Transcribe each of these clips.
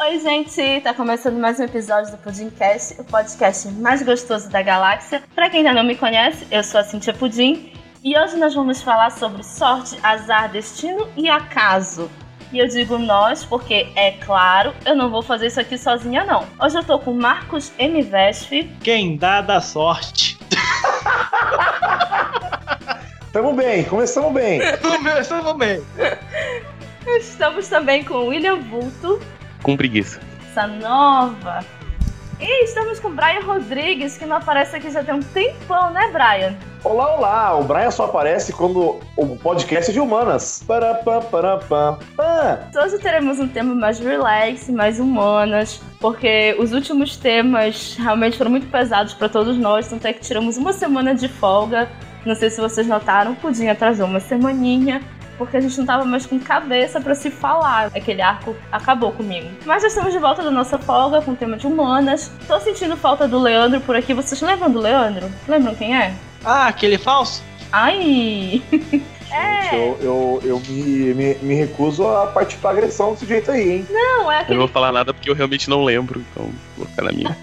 Oi, gente! Tá começando mais um episódio do Pudimcast, o podcast mais gostoso da galáxia. Pra quem ainda não me conhece, eu sou a Cintia Pudim e hoje nós vamos falar sobre sorte, azar, destino e acaso. E eu digo nós porque, é claro, eu não vou fazer isso aqui sozinha, não. Hoje eu tô com Marcos M. Vesp. Quem dá da sorte. Tamo bem, começamos bem. Começamos bem. Estamos também com William Vulto. Com preguiça. Essa nova. E estamos com Brian Rodrigues, que não aparece aqui já tem um tempão, né, Brian? Olá, olá! O Brian só aparece quando o podcast é de humanas. Parapá, parapá, pá. Hoje teremos um tema mais relax, mais humanas, porque os últimos temas realmente foram muito pesados para todos nós, tanto é que tiramos uma semana de folga. Não sei se vocês notaram, o Pudim atrasou uma semaninha, porque a gente não tava mais com cabeça para se falar. Aquele arco acabou comigo. Mas já estamos de volta da nossa folga com o tema de humanas. Tô sentindo falta do Leandro por aqui. Vocês lembram do Leandro? Lembram quem é? Ah, aquele falso? Ai! Gente, eu, eu, eu me, me, me recuso a partir pra agressão desse jeito aí, hein? Não, é Eu aquele. não vou falar nada porque eu realmente não lembro, então vou ficar na minha.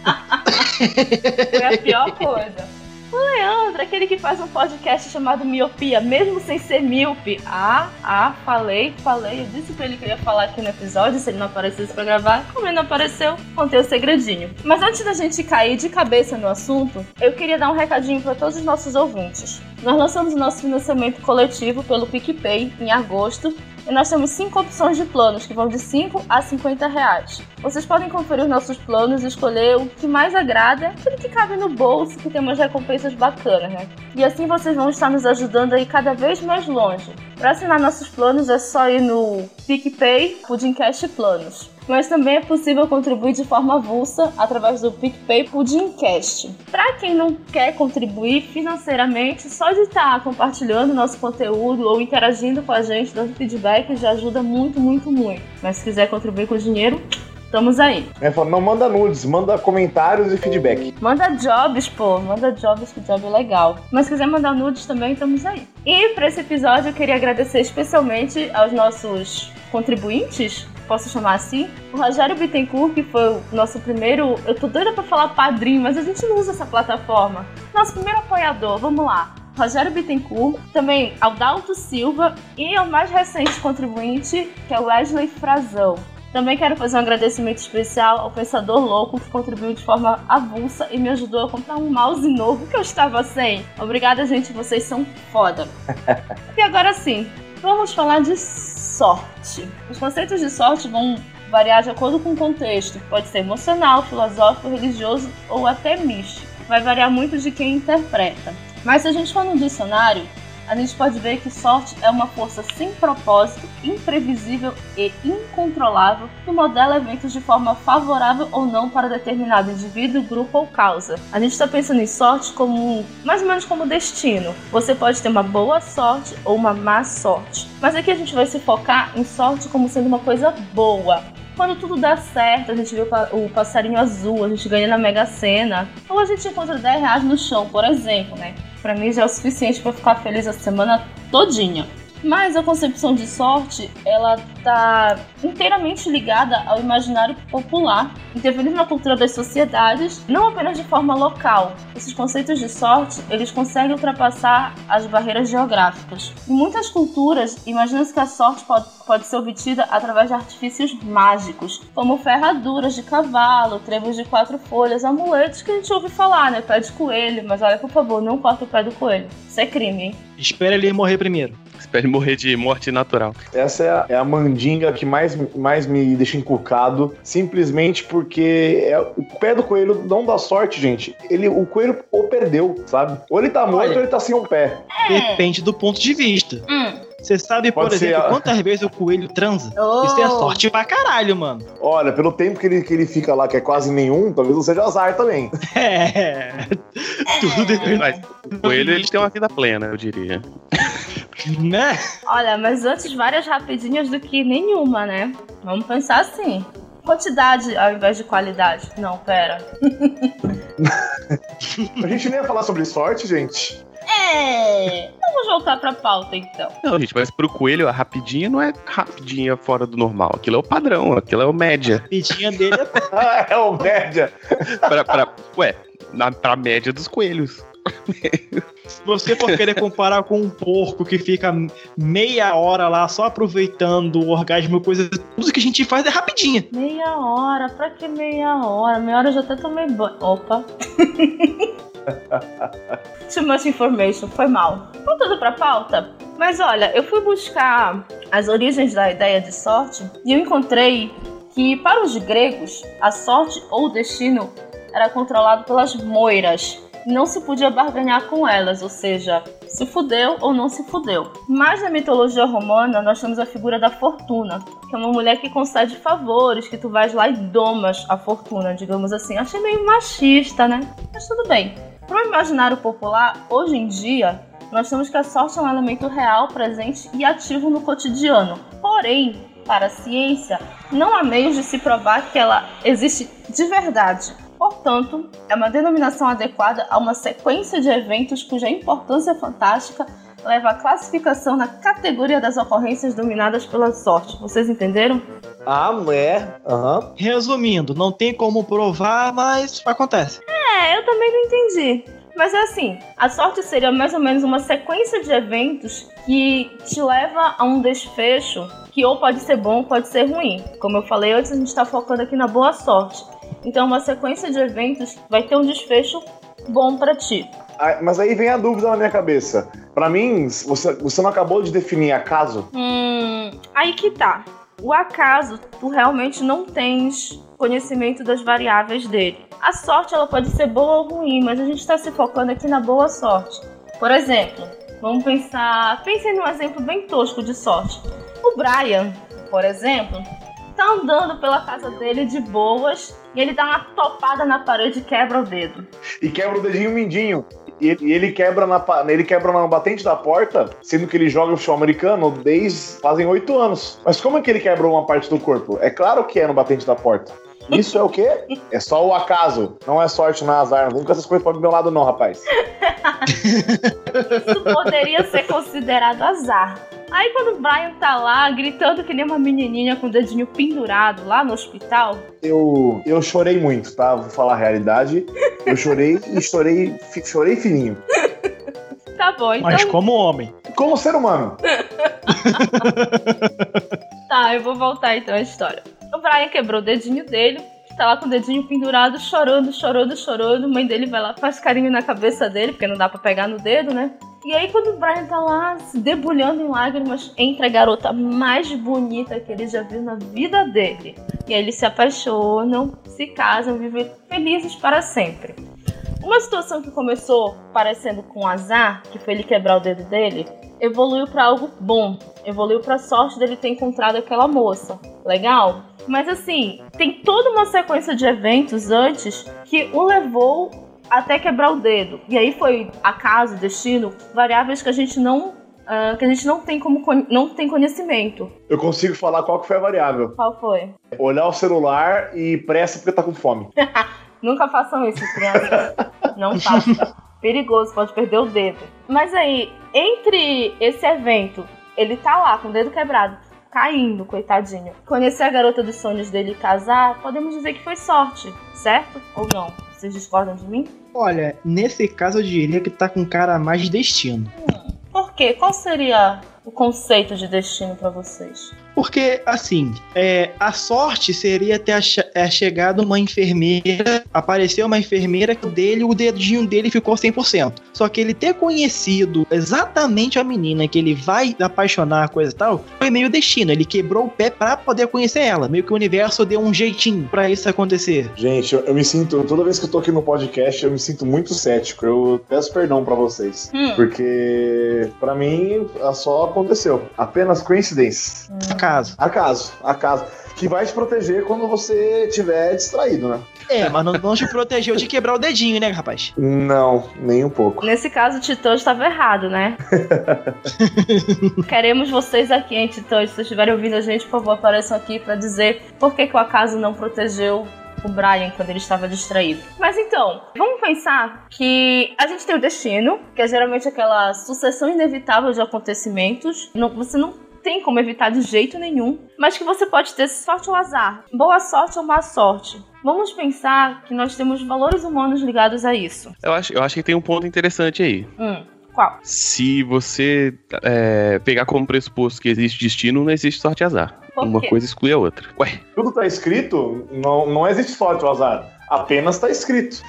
Foi a pior coisa. O Leandro, aquele que faz um podcast chamado Miopia, mesmo sem ser míope. Ah, ah, falei, falei. Eu disse pra ele que eu ia falar aqui no episódio, se ele não aparecesse pra gravar. Como ele não apareceu, contei o segredinho. Mas antes da gente cair de cabeça no assunto, eu queria dar um recadinho pra todos os nossos ouvintes. Nós lançamos o nosso financiamento coletivo pelo PicPay em agosto e nós temos cinco opções de planos que vão de 5 a 50 reais. Vocês podem conferir os nossos planos e escolher o que mais agrada, aquele que cabe no bolso, que tem umas recompensas bacanas, né? E assim vocês vão estar nos ajudando aí cada vez mais longe. Para assinar nossos planos é só ir no PicPay Pudimcast Planos. Mas também é possível contribuir de forma avulsa através do PicPay Pudimcast. Para quem não quer contribuir financeiramente, só de estar compartilhando nosso conteúdo ou interagindo com a gente, dando feedback, já ajuda muito, muito, muito. Mas se quiser contribuir com dinheiro, estamos aí. É, não manda nudes, manda comentários e feedback. Manda jobs, pô. Manda jobs, que job é legal. Mas se quiser mandar nudes também, estamos aí. E para esse episódio eu queria agradecer especialmente aos nossos contribuintes, posso chamar assim. O Rogério Bittencourt, que foi o nosso primeiro. Eu tô doida pra falar padrinho, mas a gente não usa essa plataforma. Nosso primeiro apoiador, vamos lá. Rogério Bittencourt, também Aldalto Silva e o mais recente contribuinte, que é o Wesley Frazão. Também quero fazer um agradecimento especial ao Pensador Louco, que contribuiu de forma avulsa e me ajudou a comprar um mouse novo que eu estava sem. Obrigada, gente, vocês são foda. e agora sim, vamos falar de sorte. Os conceitos de sorte vão variar de acordo com o contexto. Pode ser emocional, filosófico, religioso ou até místico. Vai variar muito de quem interpreta. Mas se a gente for no dicionário, a gente pode ver que sorte é uma força sem propósito, imprevisível e incontrolável que modela eventos de forma favorável ou não para determinado indivíduo, grupo ou causa. A gente está pensando em sorte como mais ou menos como destino. Você pode ter uma boa sorte ou uma má sorte. Mas aqui a gente vai se focar em sorte como sendo uma coisa boa. Quando tudo dá certo, a gente vê o pa- o passarinho azul, a gente ganha na Mega Sena, ou a gente encontra 10 reais no chão, por exemplo, né? Pra mim já é o suficiente pra ficar feliz a semana todinha. Mas a concepção de sorte, ela tá inteiramente ligada ao imaginário popular, interferindo na cultura das sociedades, não apenas de forma local. Esses conceitos de sorte, eles conseguem ultrapassar as barreiras geográficas. Em muitas culturas, imagina-se que a sorte pode, pode ser obtida através de artifícios mágicos, como ferraduras de cavalo, trebos de quatro folhas, amuletos que a gente ouve falar, né? Pé de coelho, mas olha, por favor, não corta o pé do coelho. Isso é crime, hein? Espera ele morrer primeiro. Espero morrer de morte natural. Essa é a, é a mandinga que mais, mais me deixa encucado, simplesmente porque é, o pé do coelho não dá sorte, gente. Ele, o coelho ou perdeu, sabe? Ou ele tá morto Olha. ou ele tá sem um pé. Depende do ponto de vista. Hum. Você sabe, por Pode ser exemplo, a- quantas vezes o coelho transa? Oh. Isso é sorte pra caralho, mano. Olha, pelo tempo que ele, que ele fica lá, que é quase nenhum, talvez não seja azar também. É. Tudo depende. Mas o coelho, eles têm uma vida plena, eu diria. Né? Olha, mas antes várias rapidinhas do que nenhuma, né? Vamos pensar assim. Quantidade ao invés de qualidade. Não, pera. A gente nem ia falar sobre sorte, gente. É, Vamos voltar pra pauta, então. Não, gente, mas pro coelho a rapidinha não é rapidinha fora do normal. Aquilo é o padrão, aquilo é o média. Rapidinha dele é Ah, é o média. pra, pra, ué, na, pra média dos coelhos. Se você for querer comparar com um porco que fica meia hora lá só aproveitando o orgasmo e coisa, tudo que a gente faz é rapidinha. Meia hora, pra que meia hora? Meia hora eu já até tomei banho. Opa. Too much information, foi mal. Voltando pra pauta. Mas olha, eu fui buscar as origens da ideia de sorte e eu encontrei que para os gregos a sorte ou o destino era controlado pelas moiras. Não se podia barganhar com elas, ou seja, se fudeu ou não se fudeu. Mas na mitologia romana nós temos a figura da fortuna, que é uma mulher que concede favores, que tu vais lá e domas a fortuna, digamos assim. Achei meio machista, né? Mas tudo bem. Para o imaginário popular, hoje em dia, nós temos que a sorte é um elemento real, presente e ativo no cotidiano. Porém, para a ciência, não há meios de se provar que ela existe de verdade. Portanto, é uma denominação adequada a uma sequência de eventos cuja importância fantástica leva à classificação na categoria das ocorrências dominadas pela sorte. Vocês entenderam? Ah, é. Aham. Resumindo, não tem como provar, mas acontece. É, eu também não entendi. Mas é assim, a sorte seria mais ou menos uma sequência de eventos que te leva a um desfecho que ou pode ser bom ou pode ser ruim. Como eu falei antes, a gente está focando aqui na boa sorte. Então, uma sequência de eventos vai ter um desfecho bom para ti. Ah, Mas aí vem a dúvida na minha cabeça. Pra mim, você, você não acabou de definir acaso? Hum, aí que tá. O acaso, tu realmente não tens conhecimento das variáveis dele. A sorte, ela pode ser boa ou ruim, mas a gente está se focando aqui na boa sorte. Por exemplo, vamos pensar. Pensem num exemplo bem tosco de sorte. O Brian, por exemplo, tá andando pela casa dele de boas e ele dá uma topada na parede e quebra o dedo. E quebra o dedinho mindinho. E ele, ele quebra na, ele quebra na batente da porta, sendo que ele joga o futebol americano desde fazem oito anos. Mas como é que ele quebra uma parte do corpo? É claro que é no batente da porta. Isso é o quê? É só o acaso. Não é sorte, não é azar. Não vem com essas coisas pro meu lado, não, rapaz. Isso poderia ser considerado azar. Aí quando o Brian tá lá gritando que nem uma menininha com o dedinho pendurado lá no hospital, Eu, eu chorei muito, tá? Vou falar a realidade. Eu chorei e chorei, chorei fininho. tá bom, então Mas como homem. Como ser humano. tá, eu vou voltar então à história. O Brian quebrou o dedinho dele, tá lá com o dedinho pendurado, chorando, chorando, chorando. A mãe dele vai lá, faz carinho na cabeça dele, porque não dá pra pegar no dedo, né? E aí, quando o Brian tá lá se debulhando em lágrimas, entra a garota mais bonita que ele já viu na vida dele. E aí eles se apaixonam, se casam, vivem felizes para sempre. Uma situação que começou parecendo com azar, que foi ele quebrar o dedo dele, evoluiu para algo bom. Evoluiu para sorte dele ter encontrado aquela moça. Legal? Mas assim, tem toda uma sequência de eventos antes que o levou até quebrar o dedo. E aí foi acaso, destino, variáveis que a gente não ah, que a gente não tem como não tem conhecimento. Eu consigo falar qual que foi a variável. Qual foi? Olhar o celular e pressa porque tá com fome. Nunca façam isso, crianças. Não façam. Perigoso, pode perder o dedo. Mas aí, entre esse evento, ele tá lá com o dedo quebrado, caindo, coitadinho. Conhecer a garota dos sonhos dele e casar, podemos dizer que foi sorte, certo? Ou não? Vocês discordam de mim? Olha, nesse caso eu diria que tá com cara mais de destino. Por quê? Qual seria o conceito de destino pra vocês? Porque, assim, é, a sorte seria ter é, chegado uma enfermeira, apareceu uma enfermeira que o dele, o dedinho dele ficou 100%. Só que ele ter conhecido exatamente a menina que ele vai apaixonar, coisa e tal, foi meio destino. Ele quebrou o pé pra poder conhecer ela. Meio que o universo deu um jeitinho pra isso acontecer. Gente, eu, eu me sinto, toda vez que eu tô aqui no podcast, eu me sinto muito cético. Eu peço perdão pra vocês. Hum. Porque, pra mim, só aconteceu. Apenas coincidência. Acaso. Acaso, acaso. Que vai te proteger quando você estiver distraído, né? É, mas não, não te protegeu de quebrar o dedinho, né, rapaz? Não, nem um pouco. Nesse caso, o Titã estava errado, né? Queremos vocês aqui, hein, Titã? Se vocês estiverem ouvindo a gente, por favor, apareçam aqui pra dizer por que, que o acaso não protegeu o Brian quando ele estava distraído. Mas então, vamos pensar que a gente tem o destino, que é geralmente aquela sucessão inevitável de acontecimentos. Não, você não tem como evitar de jeito nenhum, mas que você pode ter sorte ou azar, boa sorte ou má sorte. Vamos pensar que nós temos valores humanos ligados a isso. Eu acho, eu acho que tem um ponto interessante aí. Hum, qual? Se você é, pegar como pressuposto que existe destino, não existe sorte e azar. Uma coisa exclui a outra. Ué, Tudo tá escrito, não, não existe sorte ou azar. Apenas tá escrito.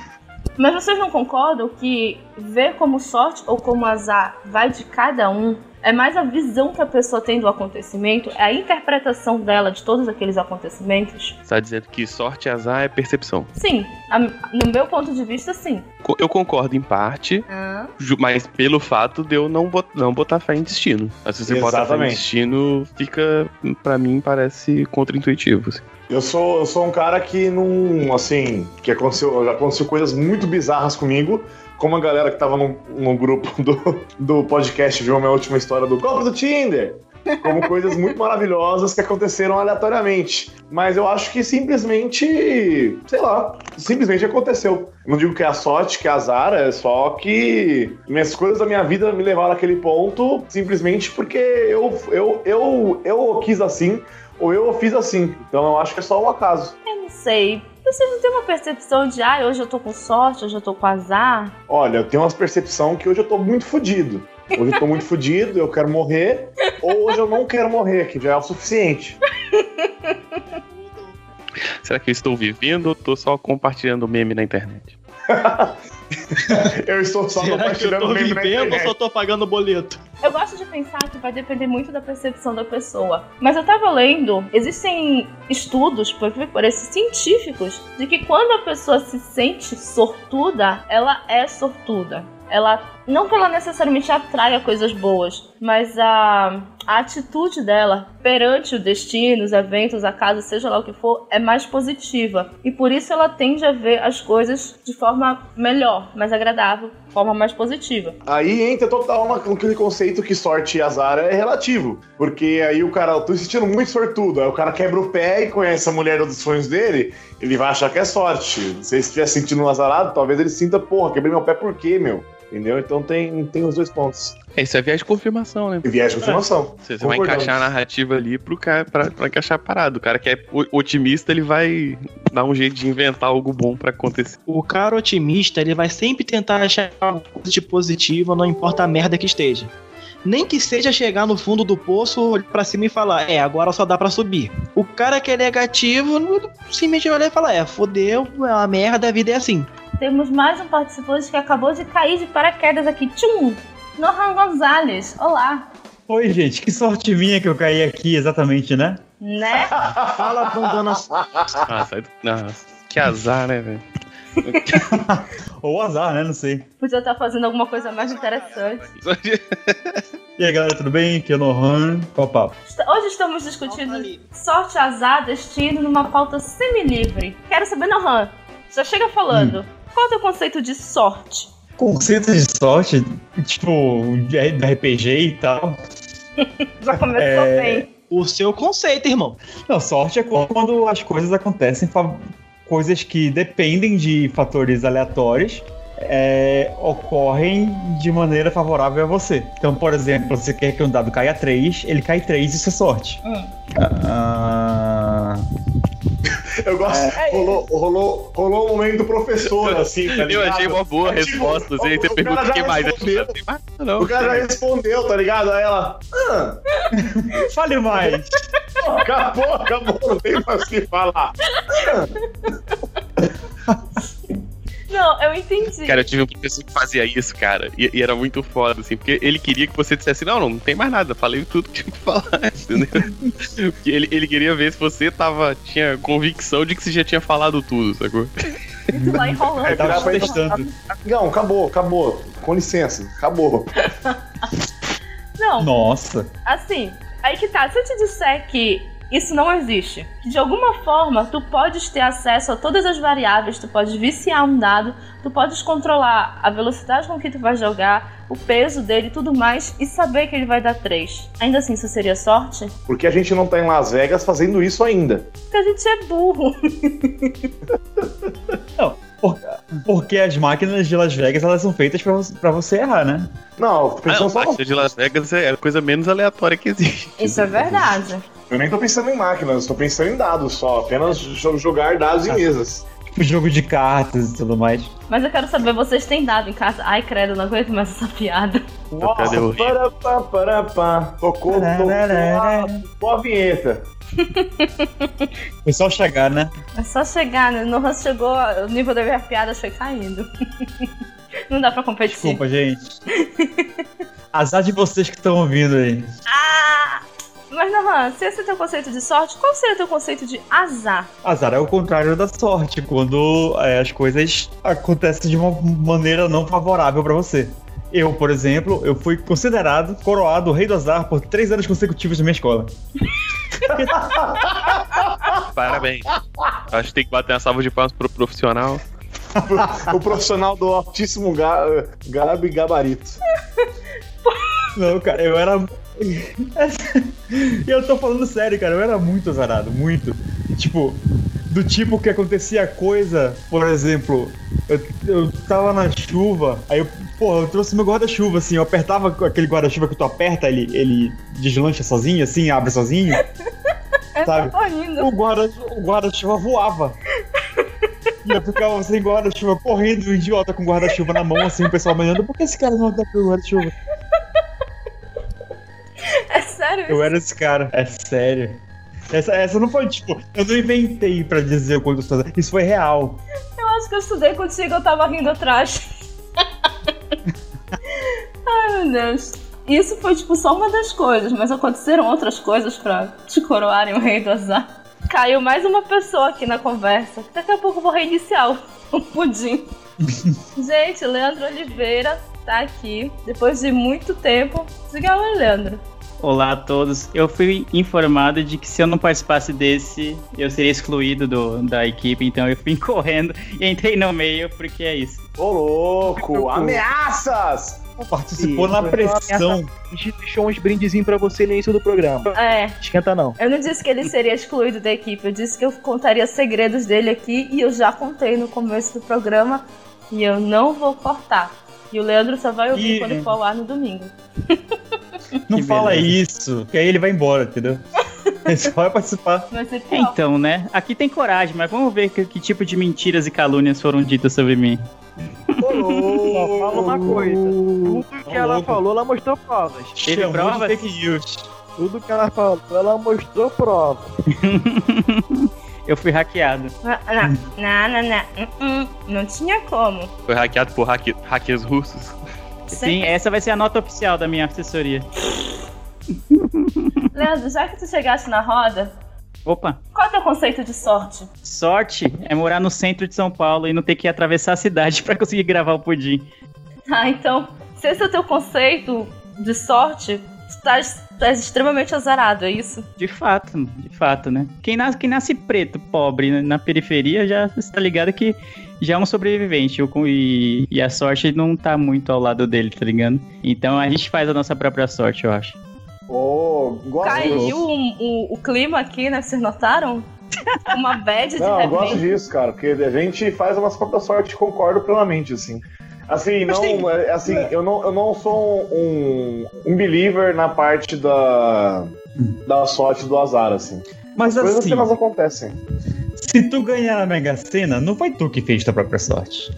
Mas vocês não concordam que ver como sorte ou como azar vai de cada um? É mais a visão que a pessoa tem do acontecimento, é a interpretação dela de todos aqueles acontecimentos? você tá dizendo que sorte e azar é percepção. Sim, a- no meu ponto de vista, sim. Eu concordo em parte, ju- mas pelo fato de eu não, bot- não botar fé em destino. Mas se você botar fé em Exatamente. destino, fica, pra mim, parece contraintuitivo. assim. Eu sou, eu sou um cara que não, assim, que aconteceu, já aconteceu coisas muito bizarras comigo, como a galera que tava no, no grupo do, do podcast viu a minha última história do golpe do Tinder. Como coisas muito maravilhosas que aconteceram aleatoriamente. Mas eu acho que simplesmente, sei lá, simplesmente aconteceu. Não digo que é a sorte, que é azar, é só que minhas coisas da minha vida me levaram àquele ponto simplesmente porque eu, eu, eu, eu quis assim ou eu fiz assim. Então eu acho que é só o acaso. Eu não sei. Vocês não têm uma percepção de, ah, hoje eu tô com sorte, hoje eu tô com azar? Olha, eu tenho uma percepção que hoje eu tô muito fudido. Hoje eu tô muito fudido, eu quero morrer, ou hoje eu não quero morrer, que já é o suficiente. Será que eu estou vivendo ou tô só compartilhando meme na internet? Eu estou só Será que eu compartilhando tô na vivendo ou só tô pagando boleto? Eu gosto de pensar que vai depender muito da percepção da pessoa. Mas eu tava lendo, existem estudos, por, por esses científicos, de que quando a pessoa se sente sortuda, ela é sortuda. Ela. Não que ela necessariamente atraia coisas boas, mas a, a atitude dela perante o destino, os eventos, a casa, seja lá o que for, é mais positiva. E por isso ela tende a ver as coisas de forma melhor, mais agradável, forma mais positiva. Aí entra total naquele conceito que sorte e azar é relativo. Porque aí o cara, eu tô se sentindo muito sortudo. Aí o cara quebra o pé e conhece a mulher dos sonhos dele, ele vai achar que é sorte. Se ele estiver sentindo um azarado, talvez ele sinta, porra, quebrei meu pé por quê, meu? Entendeu? Então tem, tem os dois pontos. É, isso é viés de confirmação, né? E viés de confirmação. Você, você vai encaixar a narrativa ali pro cara, pra, pra encaixar a parada. O cara que é otimista, ele vai dar um jeito de inventar algo bom pra acontecer. O cara otimista, ele vai sempre tentar achar algo de positivo, não importa a merda que esteja. Nem que seja chegar no fundo do poço, olhar pra cima e falar, é, agora só dá pra subir. O cara que é negativo, simplesmente vai olhar e falar, é, fodeu, é uma merda, a vida é assim. Temos mais um participante que acabou de cair de paraquedas aqui. Tchum! Nohan Gonzalez. Olá. Oi, gente, que sorte minha que eu caí aqui exatamente, né? Né? Fala bandana Ah, sai do... Nossa, que azar, né, velho? Ou azar, né? Não sei. Podia estar fazendo alguma coisa mais interessante. E aí, galera, tudo bem? Aqui é o Nohan. Qual o papo? Hoje estamos discutindo sorte, azar, destino numa pauta semi-livre. Quero saber, Nohan, já chega falando. Qual é o teu conceito de sorte? Conceito de sorte, tipo, de de RPG e tal. Já começou É. bem. o seu conceito, irmão. Não, sorte é quando as coisas acontecem, coisas que dependem de fatores aleatórios. é, ocorrem de maneira favorável a você. Então, por exemplo, você quer que um dado caia 3, ele cai 3, isso é sorte. Hum. Ah, Eu gosto. É. Rolou, rolou, rolou um momento do professor, assim, tá Eu achei uma boa É tipo, resposta. assim, você pergunta o que mais. Eu respondeu. não tem mais nada, não. O cara já respondeu, tá ligado? Aí ela. Ah, fale mais! pô, acabou, acabou, não tem mais o que falar. Não, eu entendi. Cara, eu tive um professor que fazia isso, cara. E, e era muito foda, assim, porque ele queria que você dissesse, não, não, não tem mais nada, falei tudo que tinha que falar, entendeu? Porque ele, ele queria ver se você tava, tinha convicção de que você já tinha falado tudo, sacou? Lá enrolando. É, Tava testando. Amigão, acabou, acabou. Com licença, acabou. Não, Nossa. assim, aí que tá. Se eu te disser que isso não existe. De alguma forma, tu podes ter acesso a todas as variáveis, tu podes viciar um dado, tu podes controlar a velocidade com que tu vai jogar, o peso dele e tudo mais, e saber que ele vai dar 3. Ainda assim, isso seria sorte? Porque a gente não tá em Las Vegas fazendo isso ainda. Porque a gente é burro. Por- porque as máquinas de Las Vegas elas são feitas pra você, errar, né? Não, tô Ah, só de Las Vegas é a coisa menos aleatória que existe. Isso é verdade. Eu nem tô pensando em máquinas, tô pensando em dados só. Apenas jo- jogar dados em mesas. Tipo jogo de cartas e tudo mais. Mas eu quero saber, vocês têm dado em casa? Ai, credo, não aguento mais essa piada. Cadê o- Para, pá, para, pá. Tocou, tocou, a- vinheta. Foi só chegar, né? É só chegar, né? No Hans chegou, o nível das minhas piadas foi caindo. Não dá pra competir. Desculpa, gente. Azar de vocês que estão ouvindo aí. Ah! Mas, Nohan, se esse é teu conceito de sorte, qual seria teu conceito de azar? Azar é o contrário da sorte, quando é, as coisas acontecem de uma maneira não favorável pra você. Eu, por exemplo, eu fui considerado coroado o rei do azar por três anos consecutivos na minha escola. Parabéns. Acho que tem que bater uma salva de palmas pro profissional. O profissional do altíssimo ga garbo e gabarito. Não, cara, eu era. Eu tô falando sério, cara, eu era muito azarado, muito. Tipo, do tipo que acontecia coisa, por exemplo, eu, eu tava na chuva, aí eu, pô, eu trouxe meu guarda-chuva, assim, eu apertava aquele guarda-chuva que tu aperta, ele, ele deslancha sozinho, assim, abre sozinho. Sabe? Tô rindo. O guarda- guarda-chuva voava. E eu ficava sem guarda-chuva, correndo, idiota com guarda-chuva na mão, assim, o pessoal me olhando, por que esse cara não dá pro guarda-chuva? É sério isso? Eu era esse cara. É sério. Essa, essa não foi, tipo, eu não inventei pra dizer o quanto eu estou. Isso foi real. Eu acho que eu estudei contigo, eu tava rindo atrás. Ai, meu Deus. Isso foi, tipo, só uma das coisas, mas aconteceram outras coisas pra te coroarem o rei do azar. Caiu mais uma pessoa aqui na conversa. Daqui a pouco eu vou reiniciar o, o pudim. Gente, Leandro Oliveira tá aqui, depois de muito tempo. Diga oi, Leandro. Olá a todos. Eu fui informado de que se eu não participasse desse, eu seria excluído do, da equipe, então eu fui correndo e entrei no meio porque é isso. Ô, louco! Ameaças! Participou Sim, na pressão. A gente deixou uns brindezinhos pra você no início do programa. É, Esquenta não. eu não disse que ele seria excluído da equipe, eu disse que eu contaria segredos dele aqui e eu já contei no começo do programa e eu não vou cortar. E o Leandro só vai ouvir Ih. quando for ao ar no domingo. Não Que fala beleza. isso, que aí ele vai embora, entendeu? Ele só vai participar. Vai ser pior. Então, né? Aqui tem coragem, mas vamos ver que, que tipo de mentiras e calúnias foram ditas sobre mim. Só fala uma coisa. Tudo que ela falou, ela mostrou provas. Teve Chamou provas? fake news. Tudo que ela falou, ela mostrou provas. Eu fui hackeado. Não, não, não, não. Não tinha como. Foi hackeado por hack hackers russos. Sim, essa vai ser a nota oficial da minha assessoria. Leandro, já que tu chegaste na roda, Opa, qual é o teu conceito de sorte? sorte é morar no centro de São Paulo e não ter que atravessar a cidade pra conseguir gravar o pudim. Ah, então, se esse é o teu conceito de sorte, tu estás, tu és extremamente azarado, é isso? De fato, de fato, né? Quem nasce, quem nasce preto, pobre, né, na periferia, já está ligado que já é um sobrevivente. E, e a sorte não tá muito ao lado dele, tá ligado? Então a gente faz a nossa própria sorte, eu acho. Ô, gosto Caiu o, o- o clima aqui, né? Vocês notaram? Uma bad de Não, eu gosto disso, cara, porque a gente faz a nossa própria sorte, concordo plenamente, assim. Assim, Mas não, tem- é, assim, eu não, eu não sou um, um believer na parte da, da sorte do azar, assim. Mas Coisas assim, que elas acontecem. se tu ganhar na Mega Sena, não foi tu que fez tua própria sorte.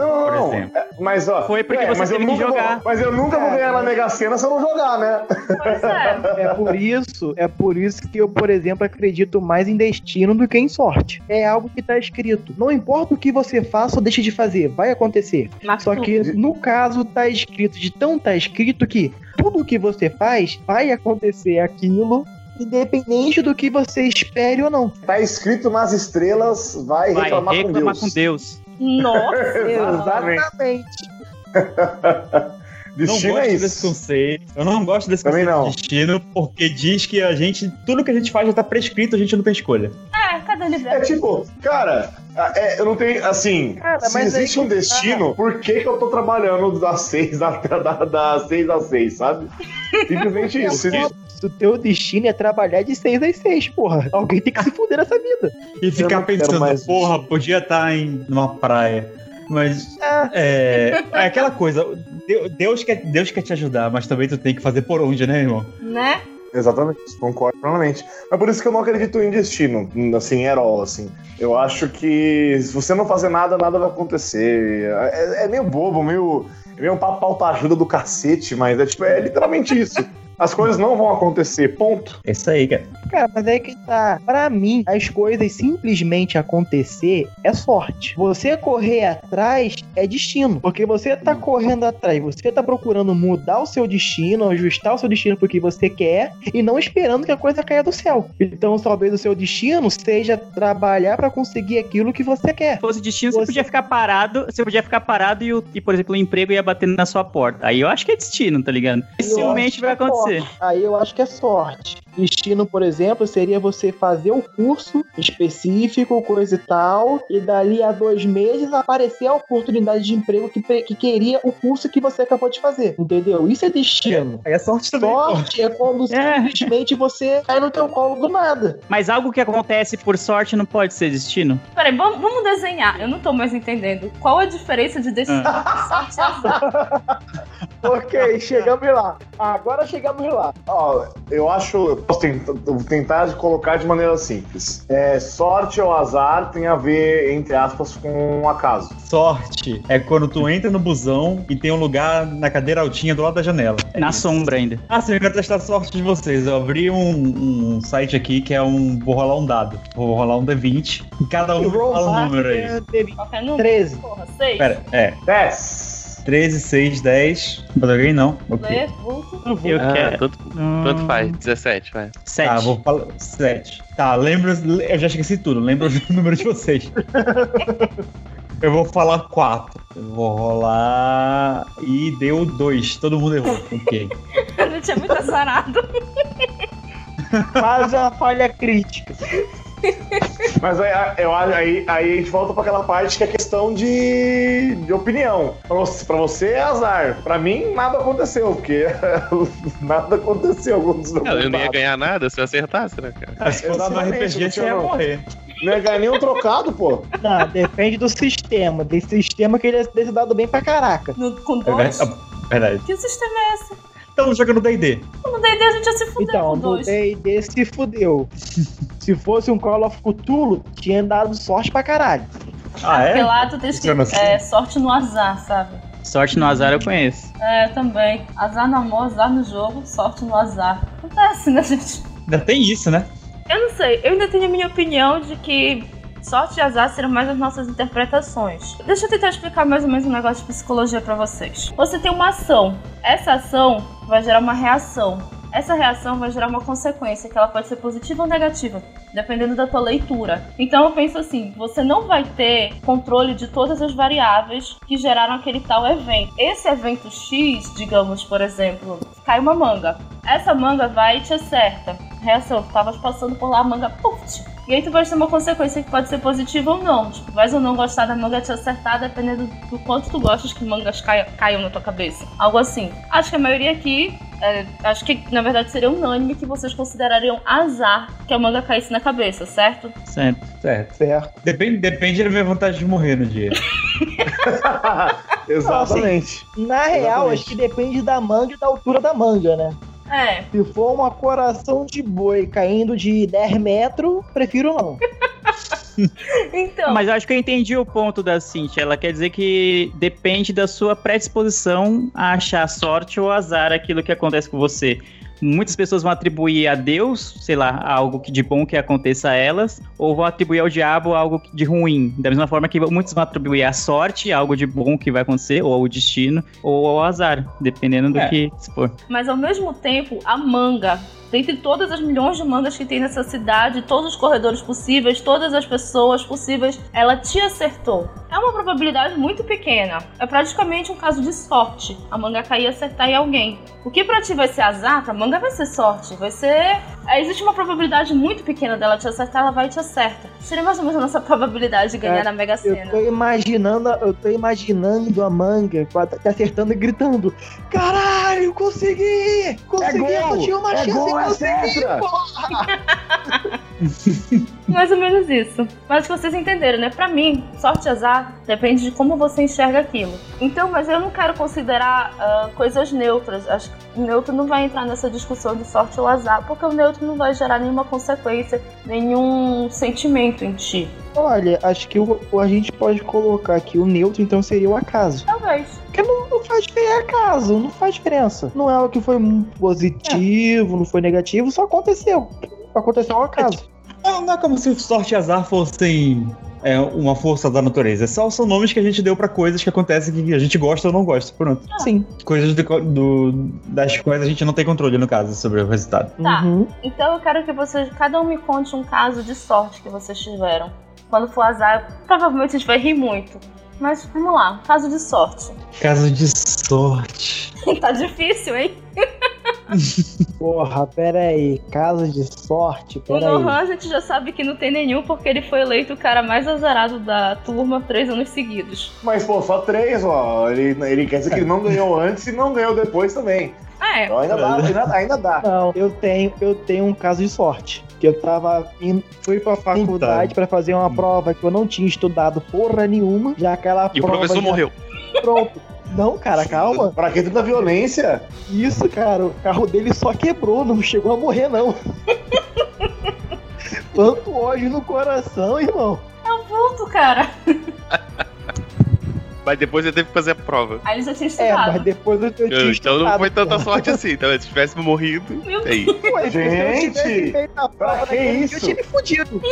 Não, não, Por não. exemplo. É, mas, ó, Foi porque é, você mas eu teve que nunca vou- jogar. mas eu nunca vou É, ganhar na Mega Sena se eu não jogar, né? Pois é. É por isso, é por isso que eu, por exemplo, acredito mais em destino do que em sorte. É algo que tá escrito. Não importa o que você faça ou deixe de fazer, vai acontecer. Mas Só tu- que no caso tá escrito, de tão tá escrito que tudo que você faz vai acontecer aquilo, independente do que você espere ou não. Tá escrito nas estrelas, vai, Vai reclamar, reclamar com com Deus. Nossa! Exatamente. Exatamente. não Destino gosto é desse isso. conceito. Eu não gosto desse Também conceito não. de destino, porque diz que a gente. Tudo que a gente faz já tá prescrito, a gente não tem escolha. É, cadê o É livre tipo, cara, é, eu não tenho. Assim, Cara, se existe aí um que- destino, por que, que eu tô trabalhando das 6 da, da, das 6 às 6, sabe? Simplesmente isso. Existe- O teu destino é trabalhar de 6 às 6, porra. Alguém tem que se fuder nessa vida. E ficar pensando, mais porra, podia estar em numa praia. Mas é, é aquela coisa, Deu- Deus quer, Deus quer te ajudar, mas também tu tem que fazer por onde, né, irmão? Né? Exatamente, concordo plenamente. Mas por isso que eu não acredito em destino, assim, herói, assim. Eu acho que se você não fazer nada, nada vai acontecer. É, é meio bobo, meio, é meio um papo pauta ajuda do cacete, mas é tipo, é literalmente isso. As coisas não vão acontecer, ponto. É isso aí, cara. Cara, mas é que tá. Pra mim, as coisas simplesmente acontecer é sorte. Você correr atrás é destino. Porque você tá correndo atrás, você tá procurando mudar o seu destino, ajustar o seu destino porque você quer e não esperando que a coisa caia do céu. Então, talvez o seu destino seja trabalhar pra conseguir aquilo que você quer. Se fosse destino, você Você- podia ficar parado, você podia ficar parado e, o- e, por exemplo, o emprego ia batendo na sua porta. Aí eu acho que é destino, tá ligado? Dificilmente vai que é acontecer. sorte. Aí eu acho que é sorte. Destino, por exemplo, seria você fazer o curso específico, coisa e tal, e dali a dois meses aparecer a oportunidade de emprego que, que queria o curso que você acabou de fazer. Entendeu? Isso é destino. É sorte também. pô. Sorte é quando É. simplesmente você cai no teu colo do nada. Mas algo que acontece por sorte não pode ser destino? Peraí, vamos, desenhar. Eu não tô mais entendendo. Qual a diferença de destino Ah. sorte e azar? Ok, chegamos lá. Agora chegamos lá. Ó, eu acho. Eu posso tentar, tentar colocar de maneira simples. É, sorte ou azar tem a ver, entre aspas, com um acaso. Sorte é quando tu entra no busão e tem um lugar na cadeira altinha do lado da janela. É Na isso. sombra ainda. Ah, sim, eu quero testar a sorte de vocês. Eu abri um, um site aqui que é um. Vou rolar um dado. Vou rolar um D20. E cada um fala um número aí. Qualquer número? 13. Porra, seis. Pera, é. 10. 13, 6, 10. Não alguém não? Ok. Lê, vulto. Eu Ah, quero. tanto, tanto faz. 17, vai. Sete. Tá, vou falar. 7. Tá, lembra. Eu já esqueci tudo. Lembra o número de vocês. Eu vou falar 4. Eu vou rolar. E deu 2. Todo mundo errou. Ok. A gente é muito azarado. Quase uma falha crítica. Mas aí, eu, acho- aí, aí a gente volta pra aquela parte que é questão de, de opinião. Pra você, pra você é azar. Pra mim, nada aconteceu, porque nada aconteceu. Não, eu não ia ganhar nada se eu acertasse, né, cara? Ah, se fosse no Exatamente, RPG, você ia morrer. Não ia ganhar nenhum trocado, pô. Não, depende do sistema. Desse sistema que ele é desse dado bem pra caraca. No, com É dois. ah, verdade. Que sistema é esse? Estamos jogando DD. No D&D a gente já se fudeu Então, com no. D&D se fudeu. se fosse um Call of Cthulhu, tinha dado sorte pra caralho. Ah, Porque é? lá tu tens que... Funciona assim? É, sorte no azar, sabe? Sorte no azar eu conheço. É, eu também. Azar no amor, azar no jogo, sorte no azar. Acontece, né, gente? Ainda tem isso, né? Eu não sei, eu ainda tenho a minha opinião de que sorte e azar serão mais as nossas interpretações. Deixa eu tentar explicar mais ou menos um negócio de psicologia pra vocês. Você tem uma ação. Essa ação vai gerar uma reação. Essa reação vai gerar uma consequência, que ela pode ser positiva ou negativa, dependendo da tua leitura. Então eu penso assim, você não vai ter controle de todas as variáveis que geraram aquele tal evento. Esse evento X, digamos, por exemplo, cai uma manga. Essa manga vai e te acerta. Reação, tu tavas passando por lá, a manga, puf, e aí tu vai ter uma consequência que pode ser positiva ou não. Tipo, vais ou não gostar da manga te acertar, dependendo do quanto tu gostas que mangas caia- caiam na tua cabeça. Algo assim. Acho que a maioria aqui, é, acho que na verdade seria unânime que vocês considerariam azar que a manga caísse na cabeça, certo? Certo. Certo. Certo. Depende, depende da minha vontade de morrer no dia. Exatamente. Na real, Exatamente. acho que depende da manga e da altura da manga, né? É. Se for uma coração de boi caindo de 10 metros, prefiro não. Então. Mas eu acho que eu entendi o ponto da Cintia. Ela quer dizer que depende da sua predisposição a achar sorte ou azar aquilo que acontece com você. Muitas pessoas vão atribuir a Deus, sei lá, algo que- de bom que aconteça a elas, ou vão atribuir ao diabo algo de ruim. Da mesma forma que muitos vão atribuir à sorte algo de bom que vai acontecer, ou ao destino, ou ao azar, dependendo do É. que se for. Mas ao mesmo tempo, a manga dentre todas as milhões de mangas que tem nessa cidade, todos os corredores possíveis, todas as pessoas possíveis, ela te acertou. É uma probabilidade muito pequena. É praticamente um caso de sorte. A manga cair e acertar em alguém. O que pra ti vai ser azar, pra manga vai ser sorte. Vai ser. é, Existe uma probabilidade muito pequena dela te acertar, ela vai e te acerta. Seria mais ou menos a nossa probabilidade de ganhar É, na Mega Eu Sena. tô imaginando, eu tô imaginando a manga te acertando e gritando: Caralho, consegui! Consegui, É gol! eu tinha uma É chance gol, é tetra! Mais ou menos isso. Mas que vocês entenderam, né? Pra mim, sorte e azar depende de como você enxerga aquilo. Então, mas eu não quero considerar ah, coisas neutras. Acho que o neutro não vai entrar nessa discussão de sorte ou azar, porque o neutro não vai gerar nenhuma consequência, nenhum sentimento em ti. Olha, acho que o, o- a gente pode colocar aqui o neutro, então seria o acaso. Talvez. Porque não, não faz diferença, é acaso, não faz diferença. Não é o que foi positivo, não foi negativo, só aconteceu. Aconteceu ao acaso. Não, não é como se sorte e azar fossem é, uma força da natureza. Só são nomes que a gente deu pra coisas que acontecem que a gente gosta ou não gosta. Pronto. Sim. Coisas do, do- das quais a gente não tem controle, no caso, sobre o resultado. Tá. Uhum. Então eu quero que vocês, cada um me conte um caso de sorte que vocês tiveram. Quando for azar, provavelmente a gente vai rir muito. Mas vamos lá, caso de sorte. Caso de sorte. tá difícil, hein? Porra, pera aí. Caso de sorte, O pera Nohan a gente já sabe que não tem nenhum, porque ele foi eleito o cara mais azarado da turma três anos seguidos. Mas, pô, só três, ó. Ele, ele quer dizer que ele não ganhou antes e não ganhou depois também. Ah, é. Então ainda dá, ainda, ainda dá. Não, eu tenho, eu tenho um caso de sorte. Que eu tava indo, fui pra faculdade pra fazer uma prova que eu não tinha estudado porra nenhuma. Já aquela E o prova professor já- morreu. Pronto. Não, cara, calma. Pra que tanta violência? Isso, cara, o carro dele só quebrou, não chegou a morrer, não. Tanto ódio no coração, irmão. Puto, cara. Mas depois ele teve que fazer a prova. Aí ele já tinha É, estudado. mas depois eu, eu tinha Então não foi tanta sorte assim, tá? Se tivesse morrido, Meu aí. Ué, se eu Gente, tivesse feito a pra prova que isso? Eu tinha me fudido.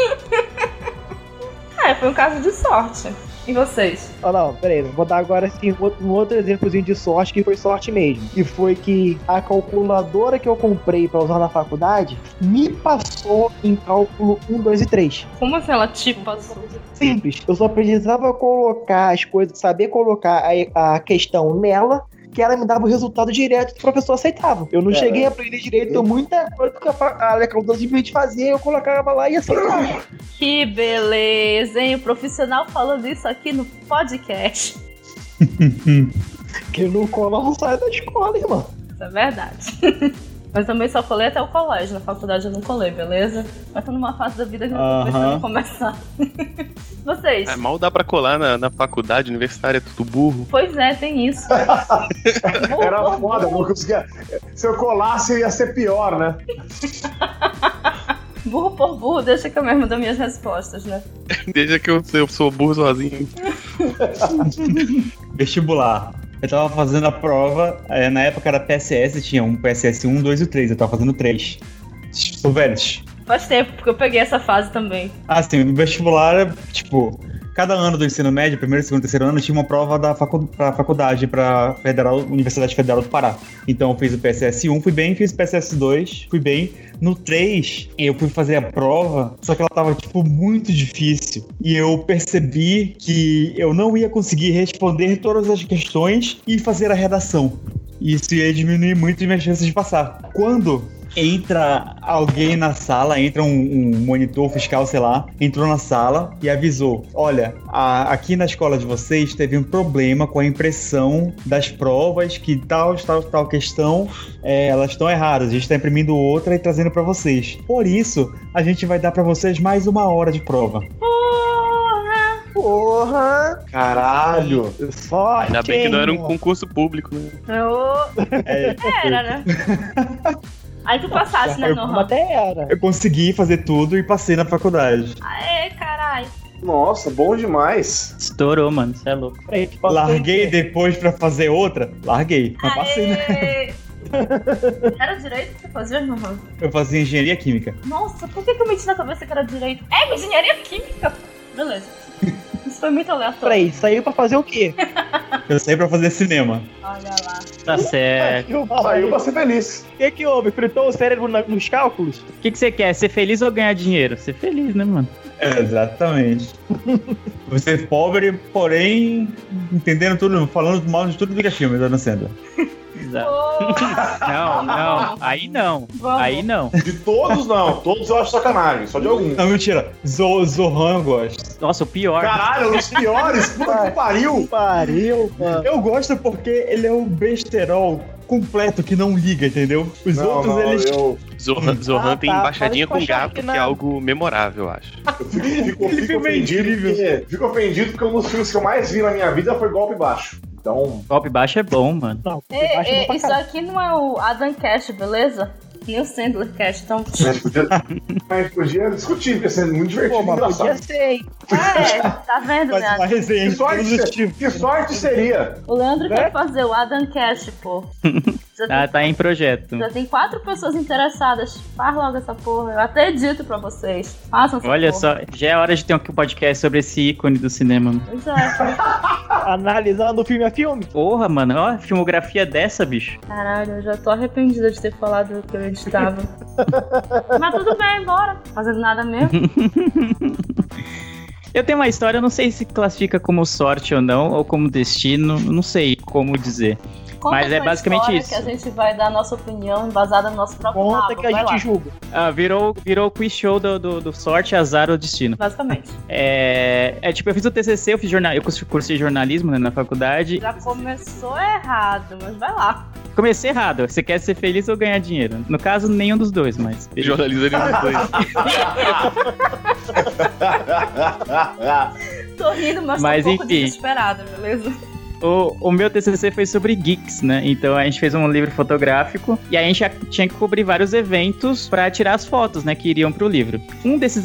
É, foi um caso de sorte. E vocês? Ah, não, peraí, vou dar agora assim, um outro- exemplozinho de sorte que foi sorte mesmo. Que foi que a calculadora que eu comprei pra usar na faculdade me passou em cálculo 1, 2 e 3. Como assim ela te passou? Simples. Eu só precisava colocar as coisas, saber colocar a, a questão nela. Que ela me dava o resultado direto que o professor aceitava. Eu não É. cheguei a aprender direito, então muita coisa que a fa- a calculadora simplesmente fazia, eu colocava lá e aceitava. Que beleza, hein? O profissional falando isso aqui no podcast. Que não cola não sai da escola, irmão. Isso é verdade. Mas também só colei até o colégio. Na faculdade eu não colei, beleza? Mas tô numa fase da vida que eu tô pensando em começar. Vocês? É, mal dá pra colar na, na faculdade universitária, tudo burro. Pois é, tem isso. Burro Era foda, burro. não conseguia. Se eu colasse, ia ser pior, né? Burro por burro, deixa que eu mesmo dou minhas respostas, né? Desde que eu, eu sou burro sozinho. Vestibular. Eu tava fazendo a prova, é, na época era PSS, tinha um PSS 1, 2 e 3, eu tava fazendo 3. Sou velhos. Faz tempo, porque eu peguei essa fase também. Ah, sim, o vestibular, tipo, cada ano do ensino médio, primeiro, segundo, terceiro ano, tinha uma prova da facu pra faculdade, pra Federal, Universidade Federal do Pará. Então eu fiz o PSS 1, fui bem, fiz o PSS 2, fui bem. No 3, eu fui fazer a prova, só que ela tava, tipo, muito difícil. E eu percebi que eu não ia conseguir responder todas as questões e fazer a redação. Isso ia diminuir muito as minhas chances de passar. Quando entra alguém na sala, entra um, um monitor fiscal, sei lá, entrou na sala e avisou: Olha, a- aqui na escola de vocês teve um problema com a impressão das provas, que tal, tal, tal questão, é, elas estão erradas. A gente está imprimindo outra e trazendo para vocês. Por isso, a gente vai dar para vocês mais uma hora de prova. Porra! Porra! Caralho! Sorte! Ainda bem que não era um concurso público, né? Eu... É, Era, né? Aí tu passasse, né, Nohan? até era. eu consegui fazer tudo e passei na faculdade. Aê, caralho. Nossa, bom demais. Estourou, mano. Você é louco. Peraí, Larguei depois para fazer outra? Larguei. Mas passei, né? Era direito que você fazia, Nohan? Eu fazia engenharia química. Nossa, por que, que eu meti na cabeça que era direito? É, engenharia química. Beleza. Isso foi muito aleatório. Peraí, saiu pra fazer o quê? Eu saí pra fazer cinema. Olha lá. Tá certo. Saiu pra ser feliz. O que, que houve? Fritou o cérebro na- nos cálculos? O que, que você quer? Ser feliz ou ganhar dinheiro? Ser feliz, né, mano? É, exatamente. Você é pobre, porém entendendo tudo, falando mal de tudo do filme, Adam Sandler. Exato. Oh, Não, não. Aí não. Vamos. Aí não. De todos, não. Todos eu acho sacanagem. Só de alguns. Não, mentira. Zo Zohan eu gosto. Nossa, o pior. Caralho, os piores. Puta que pariu. Pariu, mano. Eu gosto porque ele é um besterol completo que não liga, entendeu? Os Não, outros, não, eles. eu, Zohan, Zohan Ah, tem tá. embaixadinha com gato, que na- é algo memorável, eu acho. eu fico, fico, fico é ofendido. Porque, fico ofendido porque um dos filmes que eu mais vi na minha vida foi Golpe Baixo. Então, Golpe baixo é bom, mano. Não, baixo ei, pra isso aqui não é o Adam Cash, beleza? Nem o Sandler Cash, então. a gente podia, gente podia discutir, porque sendo muito divertido Pô, mas engraçado. podia ser, hein? É, tá vendo, uma né? resenha Que sorte, que sorte seria. O Leandro Né? quer fazer o Adam Cash, pô. Tem, Ah, tá em projeto. já tem quatro pessoas interessadas. Faz logo essa porra. Eu até edito pra vocês. Façam essa Olha porra. só, já é hora de ter um podcast sobre esse ícone do cinema. mano. Pois é. Analisando filme a filme. Porra, mano, ó, filmografia dessa, bicho. Caralho, eu já tô arrependida de ter falado que eu editava. Mas tudo bem, bora. Fazendo nada mesmo. Eu tenho uma história, eu não sei se classifica como sorte ou não, ou como destino, não sei como dizer. Conta Mas é basicamente isso. Que a gente vai dar a nossa opinião embasada no nosso próprio Conta rabo. que a Vai gente lá. julga. Ah, virou, virou o quiz show do, do, do sorte, azar ou destino. Basicamente. É, é tipo, eu fiz o TCC, eu fiz jornal, eu cursei jornalismo né, na faculdade. Já começou errado, mas vai lá. Comecei errado, você quer ser feliz ou ganhar dinheiro? No caso, nenhum dos dois, mas... Jornaliza nenhum dos dois. Tô rindo, mas, Mas, tô um pouco enfim. desesperada, beleza? O, o meu TCC foi sobre geeks, né? Então a gente fez um livro fotográfico e a gente tinha que cobrir vários eventos pra tirar as fotos, né? Que iriam pro livro. Um desses,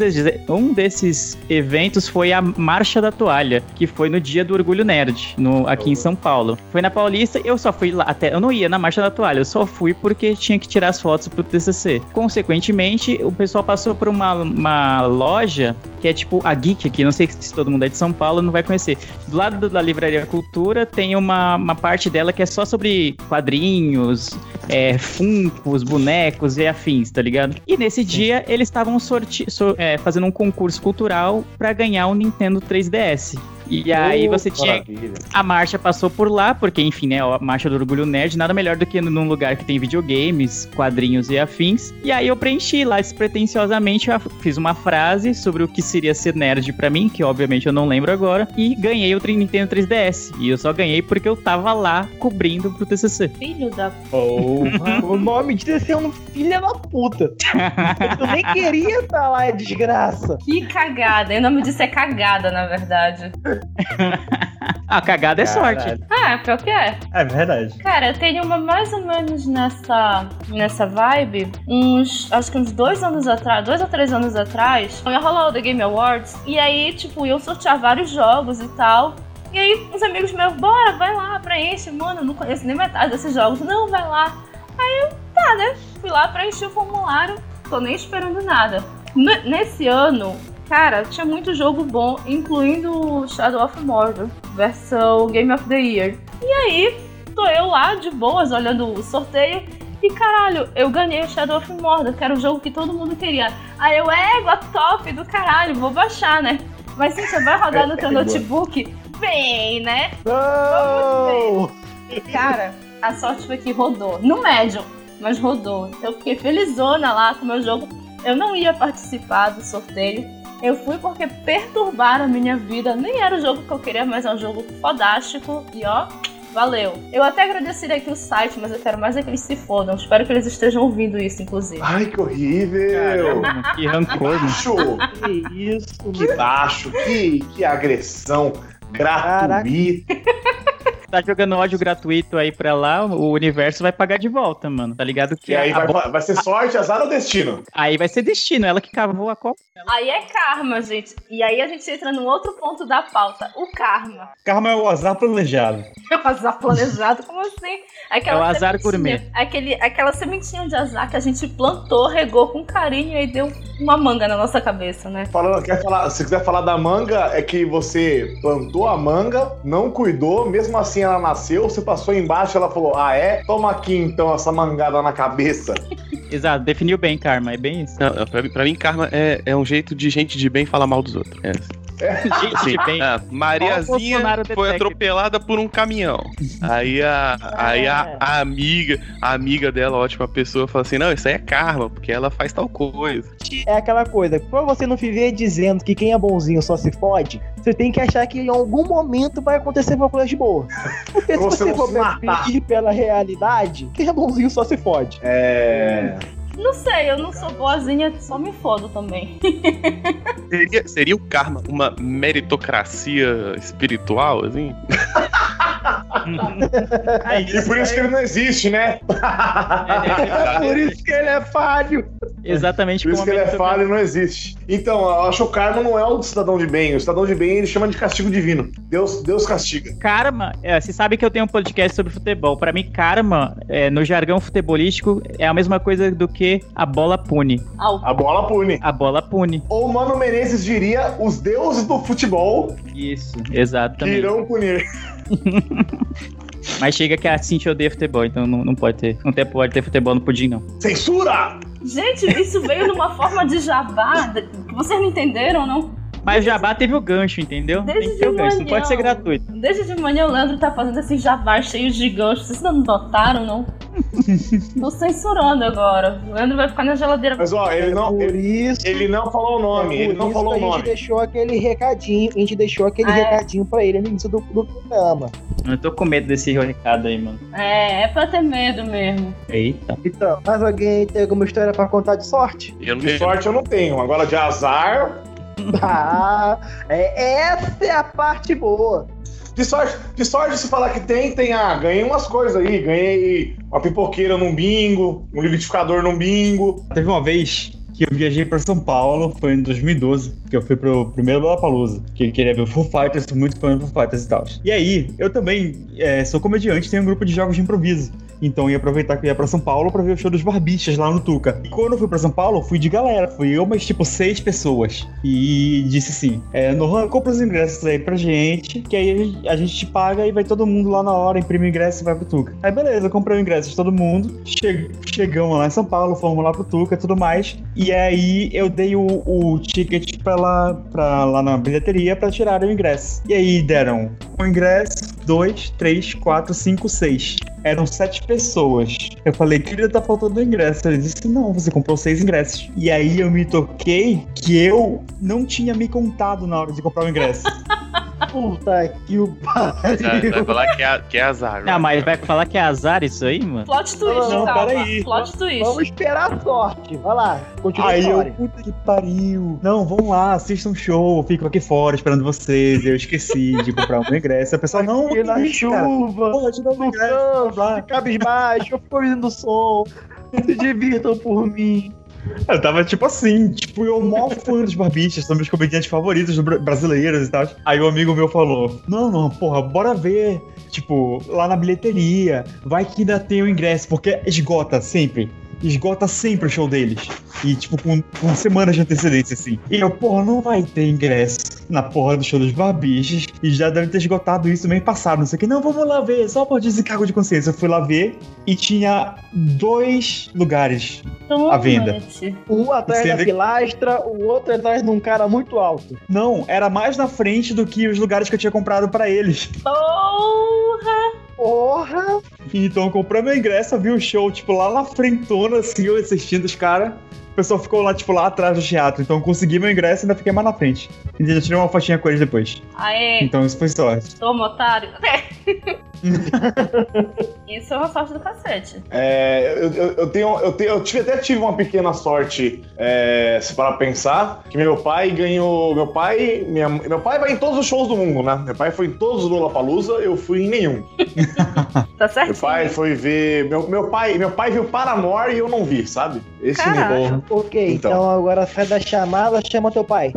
um desses eventos foi a Marcha da Toalha, que foi no dia do Orgulho Nerd, no, aqui em São Paulo. Foi na Paulista eu só fui lá, até eu não ia na Marcha da Toalha, eu só fui porque tinha que tirar as fotos pro TCC. Consequentemente, o pessoal passou por uma, uma loja que é tipo a Geek aqui, não sei se todo mundo é de São Paulo, não vai conhecer. Do lado da Livraria Cultura tem uma, uma parte dela que é só sobre quadrinhos, é, funcos, bonecos e afins, tá ligado? E nesse dia eles estavam sorte- so- é, fazendo um concurso cultural pra ganhar um Nintendo 3DS. E aí você tinha Maravilha. a marcha passou por lá, porque, enfim, né, a marcha do Orgulho Nerd, nada melhor do que num lugar que tem videogames, quadrinhos e afins. E aí eu preenchi lá despretensiosamente, eu fiz uma frase sobre o que seria ser nerd pra mim, que obviamente eu não lembro agora, e ganhei o Nintendo 3DS. E eu só ganhei porque eu tava lá cobrindo pro TCC. Filho da. Porra, o nome de ser um filho da puta. Eu nem queria estar lá, é desgraça. Que cagada. E o nome disso é cagada, na verdade. A cagada é sorte. Caralho. Ah, pior que é. É verdade. Cara, eu tenho uma mais ou menos nessa, nessa vibe, uns, acho que uns dois anos atrás, dois ou três anos atrás, ia rolar o The Game Awards, e aí, tipo, iam sortear vários jogos e tal. E aí, uns amigos meus, bora, vai lá, preenche, mano, eu não conheço nem metade desses jogos. Não, vai lá. Aí eu, tá, né? Fui lá, preenchi o formulário, tô nem esperando nada. N- nesse ano, cara, tinha muito jogo bom, incluindo Shadow of Mordor, versão Game of the Year. E aí, tô eu lá de boas olhando o sorteio e caralho, eu ganhei o Shadow of Mordor, que era o jogo que todo mundo queria. Aí eu, égua, top do caralho, vou baixar, né? Mas sim, você vai rodar no teu notebook? Vem, né? Não! E cara, a sorte foi que rodou. No médio, mas rodou. Eu fiquei felizona lá com o meu jogo. Eu não ia participar do sorteio. Eu fui porque perturbaram a minha vida. Nem era o jogo que eu queria, mas é um jogo fodástico. E ó, valeu. Eu até agradeceria aqui o site, mas eu quero mais é que eles se fodam. Espero que eles estejam ouvindo isso, inclusive. Ai, que horrível. Caramba, que rancor. Baixo. Que isso, Que baixo. Que, que agressão gratuita. Tá jogando ódio gratuito aí pra lá, o universo vai pagar de volta, mano. Tá ligado? Que E aí vai, vai ser sorte, azar ou destino? aí vai ser destino, ela que cavou a copa. Aí é karma, gente. E aí a gente entra num outro ponto da pauta. O karma. Karma é o azar planejado. É um azar planejado, como assim? Aquela É o azar gourmet. Aquele, aquela sementinha de azar que a gente plantou, regou com carinho e deu uma manga na nossa cabeça, né? Falando, quer falar, se quiser falar da manga, é que você plantou a manga, não cuidou, mesmo assim assim ela nasceu, você passou embaixo ela falou: Ah, é? Toma aqui então essa mangada na cabeça. Exato, definiu bem, Karma. É bem isso. Não, não, pra, mim- pra mim, karma é, é um jeito de gente de bem falar mal dos outros. É. Gente ah, Mariazinha foi atropelada por um caminhão. Aí a, aí a, a amiga, a amiga dela, ótima pessoa, fala assim: não, isso aí é karma, porque ela faz tal coisa. É aquela coisa, pra você não viver dizendo que quem é bonzinho só se fode, você tem que achar que em algum momento vai acontecer uma coisa de boa. Porque se você você for se matar. ir pela realidade, quem é bonzinho só se fode. É. Não sei, eu não sou boazinha, só me fodo também. Seria, seria o karma uma meritocracia espiritual, assim? É E por isso que ele não existe, né? É por isso que ele é falho. Exatamente Por isso que ele é falho e não existe. Então, eu acho que o karma não é o cidadão de bem. O cidadão de bem ele chama de castigo divino. Deus, Deus castiga. Karma, é, você sabe que eu tenho um podcast sobre futebol. Pra mim, karma, é, no jargão futebolístico, é a mesma coisa do que a bola pune. Au. A bola pune. A bola pune. Ou Mano Menezes diria: os deuses do futebol Isso, que exatamente. irão punir. Mas chega que a Cintia odeia futebol, então não, não pode ter. Não tem- pode ter futebol no pudim, não. Censura! Gente, isso veio numa forma de jabá que vocês não entenderam, não? Mas o Jabá teve o gancho, entendeu? Desde tem que ter o gancho, não pode ser gratuito. Desde de manhã o Leandro tá fazendo esses jabás cheios de ganchos. Vocês não notaram, não? Tô censurando agora. O Leandro vai ficar na geladeira. Mas ó, ele não, Por ele, isso. ele não falou o nome. é Ele não isso falou o a gente nome. deixou aquele recadinho. A gente deixou aquele Ah, é? recadinho pra ele no início do, do programa. Eu tô com medo desse recado aí, mano. É, é pra ter medo mesmo. Eita. Então, mais alguém tem alguma história pra contar de sorte? Eu não De sorte eu não tenho. Agora de azar. Ah, é, essa é a parte boa. De sorte, de sorte se falar que tem, tem. Ah, ganhei umas coisas aí. Ganhei uma pipoqueira num bingo, um liquidificador num bingo. Teve uma vez que eu viajei pra São Paulo, foi em 2012, que eu fui pro primeiro Lollapalooza, que queria ver o Foo Fighters, sou muito fã do Foo Fighters e tal. E aí, eu também é, sou comediante, tenho um grupo de jogos de improviso. Então ia aproveitar que eu ia pra São Paulo pra ver o show dos Barbichas lá no Tuca. E quando eu fui pra São Paulo, fui de galera. Fui eu, mas tipo seis pessoas. E disse assim: é, Nohan, compra os ingressos aí pra gente, que aí a gente te paga e vai todo mundo lá na hora, imprime o ingresso e vai pro Tuca. Aí beleza, comprei o ingresso de todo mundo. Che chegamos lá em São Paulo, fomos lá pro Tuca e tudo mais. E aí eu dei o, o ticket pra lá, pra lá na bilheteria pra tirar o ingresso. E aí deram um ingresso, dois, três, quatro, cinco, seis. Eram sete pessoas. Eu falei, querida, tá faltando ingresso. Ele disse, não, você comprou seis ingressos. E aí eu me toquei que eu não tinha me contado na hora de comprar o ingresso. Puta que o Vai, vai pariu. falar que é, que é azar. Não, mas vai falar que é azar isso aí, mano? Plot twist, Não, calma. peraí. Plot twist. Vamos esperar a sorte. Vai lá, continua a Aí eu, história. puta que pariu. Não, vamos lá, assistam um show, eu fico aqui fora esperando vocês. Eu esqueci de comprar meu ingresso. A pessoa, não, E na que isso, chuva, Pô, te dá no ingresso. campo, cabisbaixo, eu fico ouvindo o som. Se divirtam por mim. Eu tava tipo assim, tipo, eu mó fã dos barbichas, são meus comediantes favoritos brasileiros e tal. Aí um amigo meu falou: Não, não, porra, bora ver, tipo, lá na bilheteria, vai que ainda tem o ingresso, porque esgota sempre. Esgota sempre o show deles. E, tipo, com, com semanas de antecedência, assim. E eu, porra, não vai ter ingresso na porra do show dos barbichas. E já deve ter esgotado isso mês passado, não sei o que. Não, vamos lá ver, só por desencargo de consciência. Eu fui lá ver e tinha dois lugares Toma, à venda. gente. Um atrás Você da vê- pilastra, o outro atrás de um cara muito alto. Não, era mais na frente do que os lugares que eu tinha comprado pra eles. Porra! Porra! Então eu comprei meu ingresso, vi o show, tipo, lá na frentona, assim, eu assistindo os caras. O pessoal ficou lá, tipo, lá atrás do teatro. Então eu consegui meu ingresso e ainda fiquei mais na frente. E já tirei uma fotinha com eles depois. Aê, Então isso foi sorte. toma, otário. Isso é uma sorte do cacete. É, eu, eu- eu tenho, eu tenho, eu tive, até tive uma pequena sorte, é, se para pensar, que meu pai ganhou, meu pai, minha, meu pai vai em todos os shows do mundo, né? Meu pai foi em todos os Lollapalooza, eu fui em nenhum. Tá certo? Meu pai foi ver, meu, meu pai, meu pai viu Paramore e eu não vi, sabe? Esse Caraca. nível. Ok, Então. então. agora sai da chamada, chama teu pai.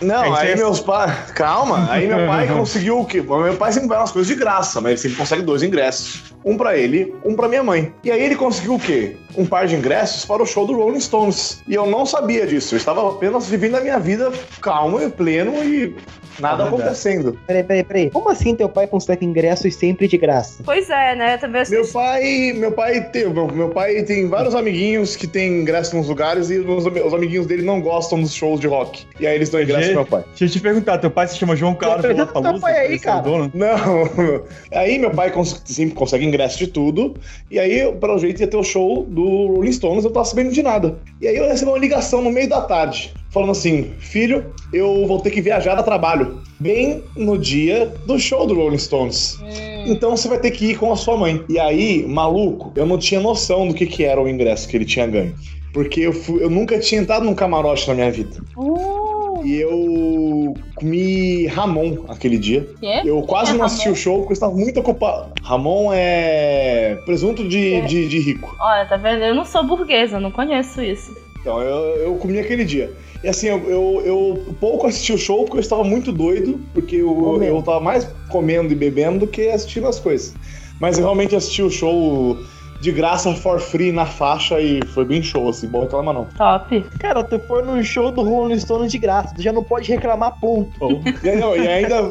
Não, É, aí é- meus pais. Calma, aí meu pai conseguiu o quê? Meu pai sempre vai umas coisas de graça, mas ele sempre consegue dois ingressos. Um pra ele, um pra minha mãe. E aí ele conseguiu o quê? Um par de ingressos para o show do Rolling Stones. E eu não sabia disso. Eu estava apenas vivendo a minha vida calmo e pleno e Nada É acontecendo. Peraí, peraí, peraí. Como assim teu pai consegue ingressos sempre de graça? Pois é, né? Também assim, Meu pai, meu pai tem, meu, meu pai tem vários amiguinhos que tem ingresso nos lugares e os, os amiguinhos dele não gostam dos shows de rock. E aí eles dão ingresso pro meu pai. Deixa eu te perguntar, teu pai se chama João Carlos Teu Lollapalooza? pai aí, cara. dono? Não. Aí meu pai cons- sempre consegue ingresso de tudo. E aí, pelo jeito, ia ter o show do Rolling Stones, eu tava sabendo de nada. E aí eu recebi uma ligação no meio da tarde, falando assim: filho, eu vou ter que viajar a trabalho. Bem no dia do show do Rolling Stones. Então você vai ter que ir com a sua mãe. E aí, maluco, eu não tinha noção do que, que era o ingresso que ele tinha ganho. Porque eu, fui- eu nunca tinha entrado num camarote na minha vida. Uh, E eu comi Ramon aquele dia. quê? Eu quase É não assisti Ramon? o show porque eu estava muito ocupado. Ramon é presunto de, É. de, de rico. Olha, tá vendo? Eu não sou burguesa, não conheço isso. Então, eu, eu comi aquele dia. E assim, eu, eu, eu pouco assisti o show porque eu estava muito doido, porque eu, Comendo. eu tava mais comendo e bebendo do que assistindo as coisas. Mas eu realmente assisti o show de graça, for free, na faixa, e foi bem show, assim, bom reclamar não. Top. Cara, tu foi num show do Rolling Stone de graça, tu já não pode reclamar, ponto. E, não, e ainda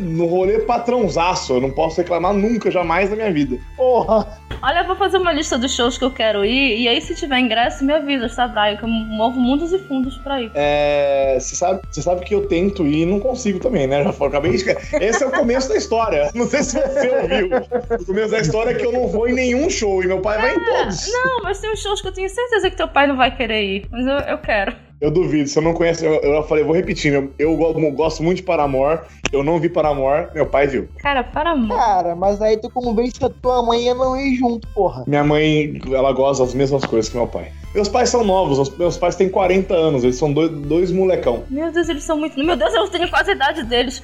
no rolê patrãozaço, eu não posso reclamar nunca, jamais na minha vida. Porra. Olha, eu vou fazer uma lista dos shows que eu quero ir, e aí se tiver ingresso, me avisa, tá, Brian? Que eu movo mundos e fundos pra ir. É, Você sabe, sabe que eu tento ir e não consigo também, né? Já falei, acabei de... Esse é o começo da história. Não sei se você ouviu. O começo da história é que eu não vou em nenhum show e meu pai vai em todos. Não, mas tem uns shows que eu tenho certeza que teu pai não vai querer ir. Mas eu, eu quero. Eu duvido, você não conhece. Eu, eu falei, vou repetir. Eu, eu go- gosto muito de Paramore. Eu não vi Paramore, meu pai viu. Cara, para amor. Cara, mas aí tu convence a tua mãe a não ir junto, porra. Minha mãe, ela gosta das mesmas coisas que meu pai. Meus pais são novos, os- meus pais têm 40 anos, eles são dois, dois molecão. Meu Deus, eles são muito. Meu Deus, eu tenho quase a idade deles.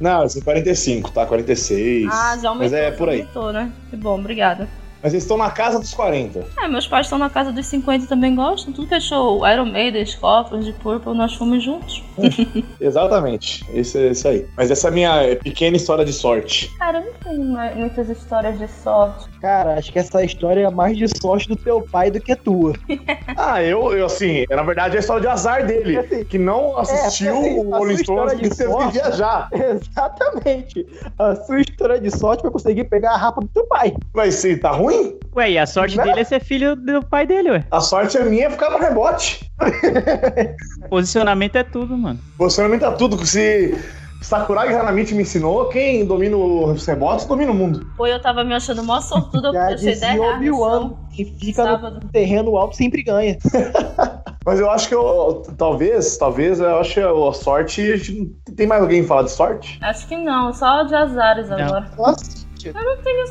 Não, eles têm 45, tá? 46. Ah, já aumentou. Mas é por aí. Aumentou, né? Que bom, obrigada. Mas eles estão na casa dos 40. É, meus pais estão na casa dos 50 e também gostam. Tudo que é show, Iron Maiden, Scorpions, de Purple, nós fomos juntos. Exatamente, esse é isso aí. Mas essa é a minha pequena história de sorte. Cara, eu não tenho muitas histórias de sorte. Cara, acho que essa história é mais de sorte do teu pai do que tua. Ah, eu, eu assim, na verdade é a história de azar dele, Assim, que não assistiu assim, o a Rolling Stones de teve que viajar. Exatamente. A sua história de sorte vai conseguir pegar a rapa do teu pai. Mas se tá ruim, Ué, e a sorte Né? dele é ser filho do pai dele, ué. a sorte é minha ficar no rebote. Posicionamento é tudo, mano. Você tá tudo. Se Sakurai Hanamichi me ensinou, quem domina os rebotes domina o mundo. Pô, eu tava me achando mó sortuda porque Já eu achei 10 dizia reais no Obi-Wan, chão. que fica Sábado. no terreno alto sempre ganha. Mas eu acho que eu, talvez, talvez, eu acho que a sorte. Tem mais alguém que fala de sorte? Acho que não, só de azares Não. agora. Nossa,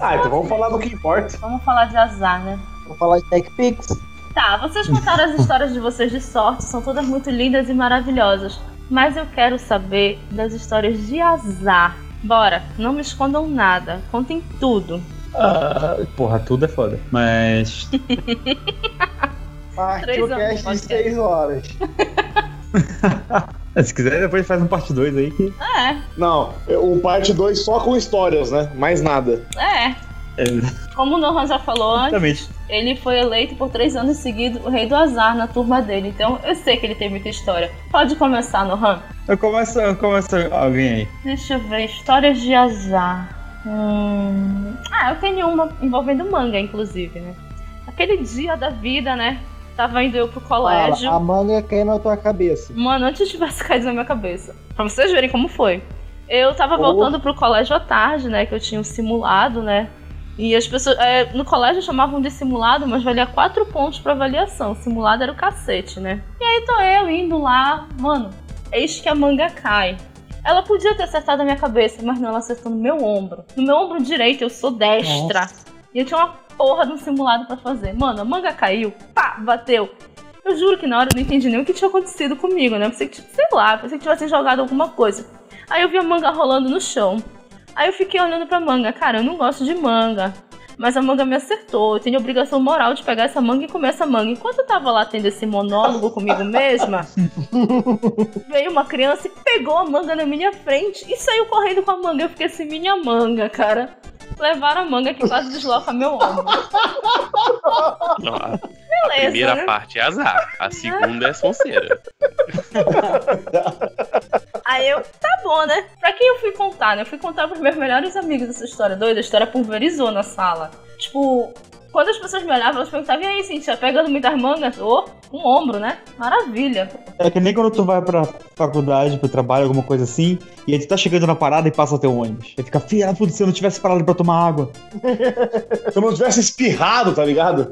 Ah, então vamos falar do que importa. Vamos falar de azar, né? vou falar de TechPix. Tá, vocês contaram as histórias de vocês de sorte, são todas muito lindas e maravilhosas. Mas eu quero saber das histórias de azar. Bora, não me escondam nada, contem tudo. Ah, porra, tudo é foda. Mas. Partiu Três o cast de de podcast. 6 horas. Se quiser, depois faz um parte 2 aí que. É, Não, o parte 2 só com histórias, né? Mais nada. é. É, Como o Nohan já falou antes, ele foi eleito por três anos seguidos o rei do azar na turma dele. Então eu sei que ele tem muita história. Pode começar, Nohan. Eu começo, eu começo alguém aí. Deixa eu ver, histórias de azar. Hum... Ah, eu tenho uma envolvendo manga, inclusive, né? Aquele dia da vida, né? Tava indo eu pro colégio. Fala, a manga caiu na tua cabeça. Mano, antes tivesse caído na minha cabeça. Pra vocês verem como foi. Eu tava voltando pro colégio à tarde, né? Que eu tinha um simulado, né? E as pessoas. é, no colégio chamavam de simulado, mas valia quatro pontos pra avaliação. Simulado era o cacete, né? E aí tô eu indo lá, mano, eis que a manga cai. Ela podia ter acertado a minha cabeça, mas não, ela acertou no meu ombro. No meu ombro direito, eu sou destra. E eu tinha uma porra de um simulado pra fazer. Mano, a manga caiu, pá, bateu. Eu juro que na hora eu não entendi nem o que tinha acontecido comigo, né? Eu pensei que, sei lá, pensei que tivessem jogado alguma coisa. Aí eu vi a manga rolando no chão. Aí eu fiquei olhando pra manga. Cara, eu não gosto de manga. Mas a manga me acertou. Eu tenho obrigação moral de pegar essa manga e comer essa manga. Enquanto eu tava lá tendo esse monólogo comigo mesma, veio uma criança e pegou a manga na minha frente e saiu correndo com a manga. Eu fiquei assim, minha manga, cara. Levaram a manga que quase desloca meu ombro. Nossa. A beleza, primeira né? parte é azar, a segunda é sonceira. Aí eu, tá bom, né? Pra quem eu fui contar, né? Eu fui contar pros meus melhores amigos essa história doida. A história pulverizou na sala. Tipo, quando as pessoas me olhavam, elas perguntavam, e aí, Cintia, pegando muitas mangas? Ô, um ombro, né? Maravilha. É que nem quando tu vai pra faculdade, pro trabalho, alguma coisa assim, e aí tu tá chegando na parada e passa o teu ônibus. Aí fica, filha puta, se eu não tivesse parado pra tomar água. Se eu não tivesse espirrado, tá ligado?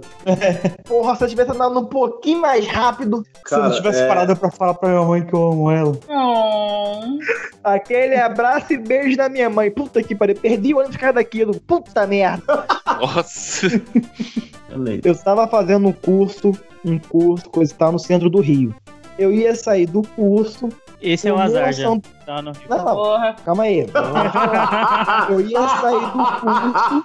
Porra, se eu tivesse andado um pouquinho mais rápido, se eu não tivesse é- parado pra falar pra minha mãe que eu amo ela. Oh. aquele abraço e beijo da minha mãe. Puta que pariu, perdi o ônibus por causa daquilo. Puta merda. Nossa. Eu estava fazendo um curso, um curso, coisa e tal, no centro do Rio. Eu ia sair do curso. Esse é um eu azar já. São- Tá no Rio. Não, Porra. calma aí. Eu ia sair do curso.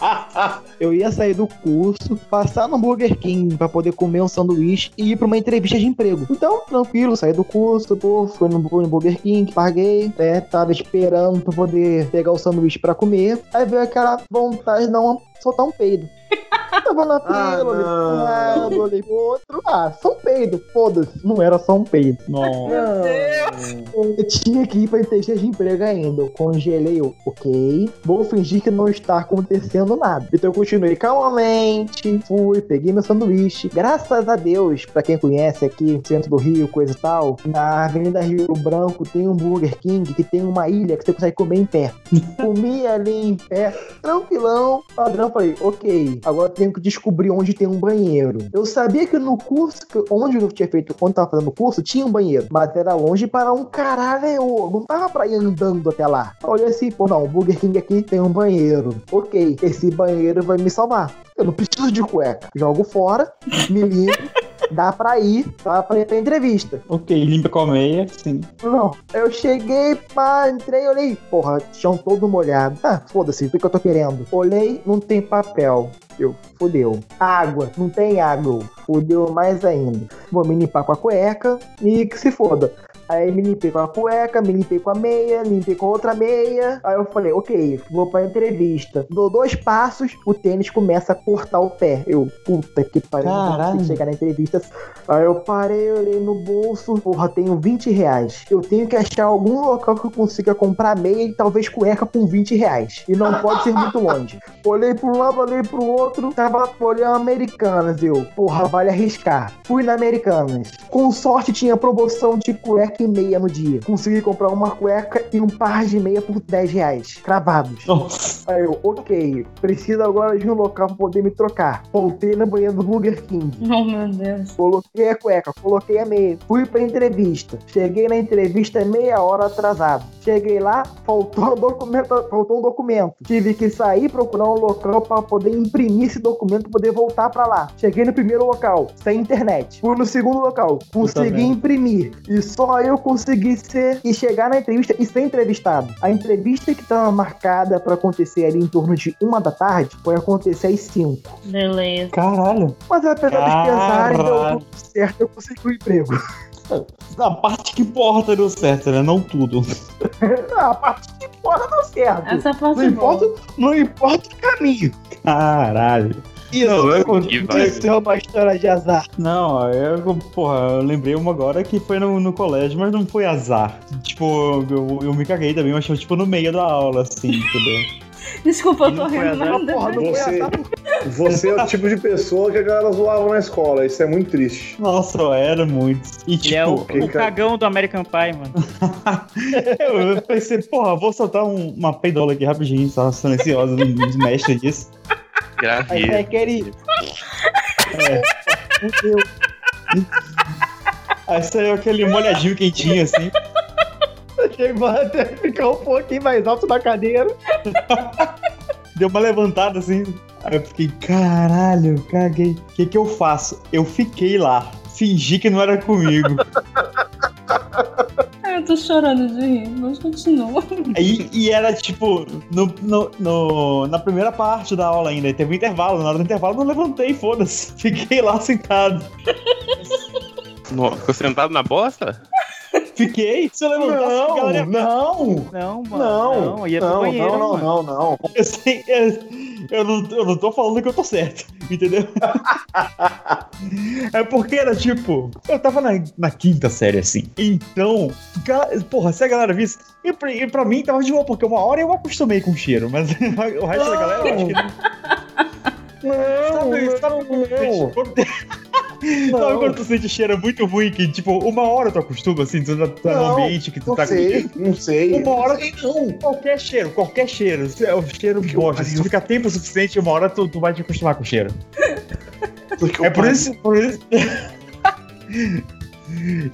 Eu ia sair do curso, passar no Burger King pra poder comer um sanduíche e ir pra uma entrevista de emprego. Então, tranquilo, saí do curso, pô, fui no, fui no Burger King, paguei, né? Tava esperando pra poder pegar o sanduíche pra comer. Aí veio aquela vontade de uma, soltar um peido. Tava na Ah, fila, olhei pra um não. lado, olhei pro outro. Ah, só um peido, foda-se. Não era só um peido. Nossa. Eu tinha que ir pra entrevista de emprego ainda. Eu congelei, eu, ok. Vou fingir que não está acontecendo nada. Então eu continuei calmamente. Fui, peguei meu sanduíche. Graças a Deus, pra quem conhece aqui, centro do Rio, coisa e tal, na Avenida Rio Branco tem um Burger King que tem uma ilha que você consegue comer em pé. Comi ali em pé, tranquilão. Padrão, falei, ok. Agora eu tenho que descobrir onde tem um banheiro. Eu sabia que no curso, onde eu tinha feito, quando tava fazendo o curso, tinha um banheiro. Mas era longe para um caralho. Eu não tava pra ir andando até lá. Eu olhei assim, pô, não, o Burger King aqui tem um banheiro. Ok, esse banheiro vai me salvar. Eu não preciso de cueca. Jogo fora, me limpo. Dá pra ir, pra ir pra entrevista. Ok, limpa com a meia, sim. Não. Eu cheguei, pá, entrei, olhei. Porra, chão todo molhado. Ah, foda-se, o que, eu tô querendo? Olhei, não tem papel. Eu, fodeu. Água, não tem água. Fodeu mais ainda. Vou me limpar com a cueca e que se foda. Aí me limpei com a cueca, me limpei com a meia, limpei com a outra meia. Aí eu falei, ok, vou pra entrevista. Dou dois passos, o tênis começa a cortar o pé. Eu, puta que pariu, não Caralho. consigo chegar na entrevista. Aí eu parei, olhei no bolso, porra, tenho 20 reais. Eu tenho que achar algum local que eu consiga comprar meia e talvez cueca com 20 reais. E não pode ser muito longe. Olhei pro lado, olhei pro outro, tava olhando Americanas. Eu, porra, vale arriscar. Fui na Americanas. Com sorte tinha promoção de cueca e meia no dia. Consegui comprar uma cueca e um par de meia por 10 reais. Cravados. Nossa. Aí eu, ok, preciso agora de um local pra poder me trocar. Voltei na banheira do Burger King. Oh, meu Deus. Coloquei a cueca, coloquei a meia. Fui pra entrevista. Cheguei na entrevista meia hora atrasado. Cheguei lá, faltou um documento, faltou um documento. Tive que sair procurar um local pra poder imprimir esse documento pra poder voltar pra lá. Cheguei no primeiro local, sem internet. Fui no segundo local, consegui imprimir. E só eu consegui ser e chegar na entrevista e ser entrevistado. A entrevista que estava marcada pra acontecer ali em torno de uma da tarde foi acontecer às cinco. Beleza. Caralho. Mas apesar dos pesares, deu Caralho. tudo certo, eu consegui o emprego. A parte que importa deu certo, né? Não tudo. A parte que importa deu certo. Essa parte Não é importa, não importa o caminho. Caralho. Isso Não, eu- aconteceu uma história de azar. Não, eu, porra, eu lembrei uma agora que foi no, no colégio, mas não foi azar. Tipo, eu, eu me caguei também, mas foi tipo no meio da aula, assim, entendeu? Desculpa, eu tô não rindo, mas Porra, não foi Você- azar. Você é o tipo de pessoa que a galera zoava na escola. Isso é muito triste. Nossa, eu era muito. E Ele é o, tipo, o cagão do American Pie, mano. eu, eu pensei, porra, vou soltar um- uma peidola aqui rapidinho, tava silenciosa, dos mestres disso. Aí Gravei. sai aquele. É. Fudeu. Aí saiu aquele molhadinho quentinho, assim. Chegou até ficar um pouquinho mais alto da cadeira. Deu uma levantada assim. Aí eu fiquei, caralho, caguei. O que que eu faço? Eu fiquei lá. Fingi que não era comigo. Eu tô chorando de rir, mas continua. Aí, e era tipo, no, no- no- na primeira parte da aula ainda. Teve um intervalo. Na hora do intervalo eu não levantei, foda-se. Fiquei lá sentado. No- Ficou sentado na bosta? Fiquei. Eu levantasse, a galera Não, não, Não, mano. não, Não, ia pro não, banheiro, não, não, não, não. Eu, sei- eu- eu não, eu não tô falando que eu tô certo, entendeu? é porque era tipo, eu tava na, na quinta série assim. Então, porra, se a galera visse. E pra, e pra mim tava de boa, porque uma hora eu acostumei com o cheiro, mas o resto da galera. eu acho que Sabe, sabe quando tu sente- quando- Sabe quando tu sente cheiro muito ruim, que tipo, uma hora tu acostuma, assim, tu tá, tá no Não, ambiente que tu Não tá sei, não sei. Uma hora não. Qualquer cheiro, qualquer cheiro. É o cheiro bosta. Se tu ficar tempo suficiente, uma hora tu, tu vai te acostumar com o cheiro. É por isso. Por isso...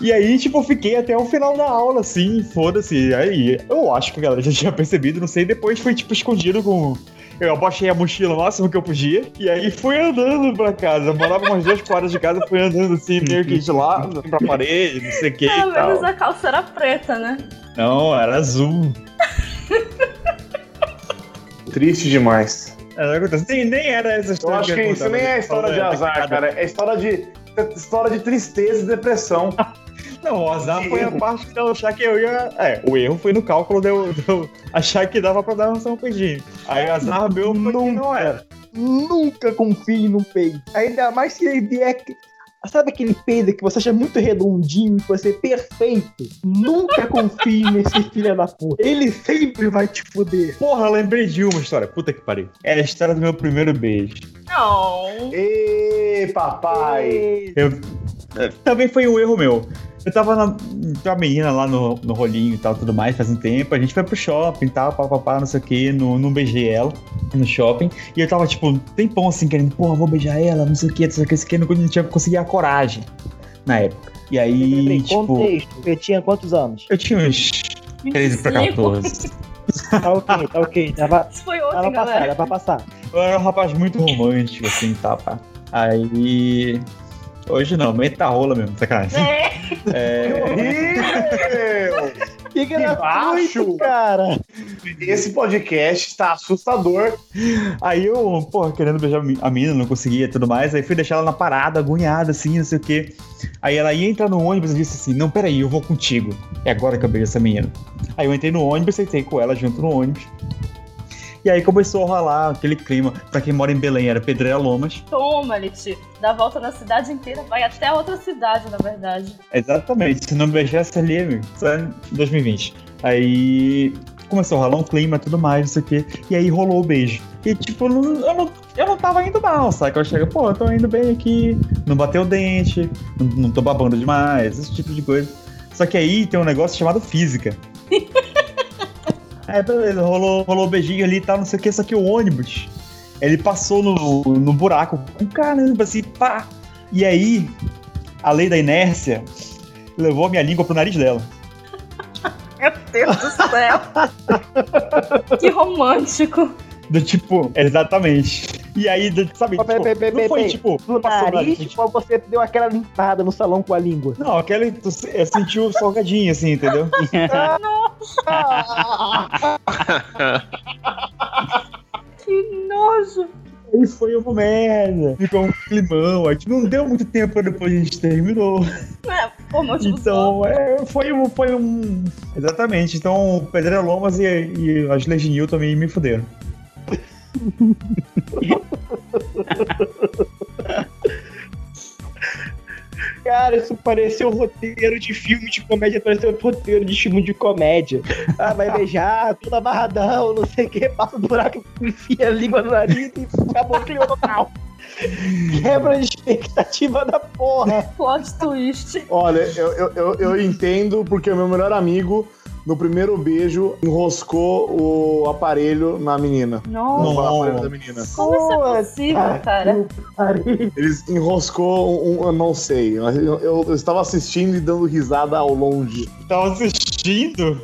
E aí, tipo, eu fiquei até o final da aula, assim, foda-se. Aí, eu acho que a galera já tinha percebido, não sei. Depois foi, tipo, escondido com. Eu abaixei a mochila o máximo que eu podia. E aí fui andando pra casa. Eu morava umas duas quadras de casa, fui andando assim, meio que de lado pra parede, não sei o que Pelo e tal. menos a calça era preta, né? Não, era azul. Triste demais. Era, acontece. nem, nem era essa Eu história. acho que eu isso nem é eu história de falava, azar, cara. É história de, história de tristeza e depressão. Não, o azar foi a parte de eu achar que eu ia. É, o erro foi no cálculo de eu, de eu achar que dava pra dar um São Pedrinho. Aí o azar meu foi que não era. Nunca confie no peido. Ainda mais se ele vier. que- Sabe aquele peido que você acha muito redondinho e que você é perfeito? Nunca confie nesse filho da puta. Ele sempre vai te fuder. Porra, eu lembrei de uma história. Puta que pariu. É a história do meu primeiro beijo. Não. Ê, papai! Eu, também foi um erro meu. Eu tava na, com a menina lá no, no rolinho e tal, tudo mais, faz um tempo. A gente foi pro shopping e tal, papapá, não sei o que. Não, não beijei ela no shopping. E eu tava, tipo, um tempão assim, querendo, porra, vou beijar ela, não sei o que, não sei o que, não sei o que. Não, não tinha conseguido a coragem na época. E aí, Lembrei, tipo, contexto. Você tinha quantos anos? eu tinha uns 13 pra 25. 14. Tá ok, tá ok. Dava, Isso foi dava ontem, pra passar, galera. dá pra passar. Eu era um rapaz muito romântico, assim, tá, pá. Aí. Hoje não, meta rola mesmo, sacanagem. É. É, Meu! Que gratuito, baixo. cara. Esse podcast tá assustador. Aí eu, porra, querendo beijar a mina, não conseguia e tudo mais. Aí fui deixar ela na parada, agoniada, assim, não sei o quê. Aí ela ia entrar no ônibus e disse assim: Não, peraí, eu vou contigo. É agora que eu beijo essa menina. Aí eu entrei no ônibus, sentei com ela junto no ônibus. E aí começou a rolar aquele clima. Pra quem mora em Belém, era Pedreira Lomas. Toma, Liti. Dá a volta na cidade inteira. Vai até a outra cidade, na verdade. Exatamente, se não beijasse ali, amigo, só em 2020. Aí começou a rolar um clima e tudo mais, não sei o quê. E aí rolou o beijo. E tipo, eu não, eu não, eu não tava indo mal, sabe? Eu chego, pô, eu tô indo bem aqui, não bateu o dente, não, não tô babando demais, esse tipo de coisa. Só que aí tem um negócio chamado física. Aí beleza, rolou, rolou o beijinho ali e tal, não sei o que, só que o ônibus, ele passou no, no buraco com caramba, assim, pá. E aí, a lei da inércia levou a minha língua pro nariz dela. Meu Deus do céu. que romântico. Do tipo, exatamente. E aí, do- sabe, peraí, tipo, peraí, não foi tipo, No nariz, nariz. tipo, você deu aquela limpada no salão com a língua. Não, se- eu senti o salgadinho, assim, entendeu? Que nojo. Aí foi uma merda. Ficou um climão. Aí, tipo, não deu muito tempo depois a gente terminou. É, por motivo Então, é, foi, um, foi um. Exatamente. Então, Pedreira Lomas e, e as Leginil também me fuderam. Cara, isso pareceu um roteiro de filme de comédia, pareceu um roteiro de filme de comédia. Ah, vai beijar, tudo amarradão, não sei o que, passa um buraco, enfia a língua no nariz e acabou o clima total. Quebra de expectativa da porra. plot twist. Olha, eu, eu, eu, eu entendo porque o meu melhor amigo, no primeiro beijo, enroscou o aparelho na menina. Nossa. No aparelho da menina. Como isso é possível, cara? Eles enroscou um, eu não sei. Eu, eu- eu estava assistindo e dando risada ao longe. Tava assistindo?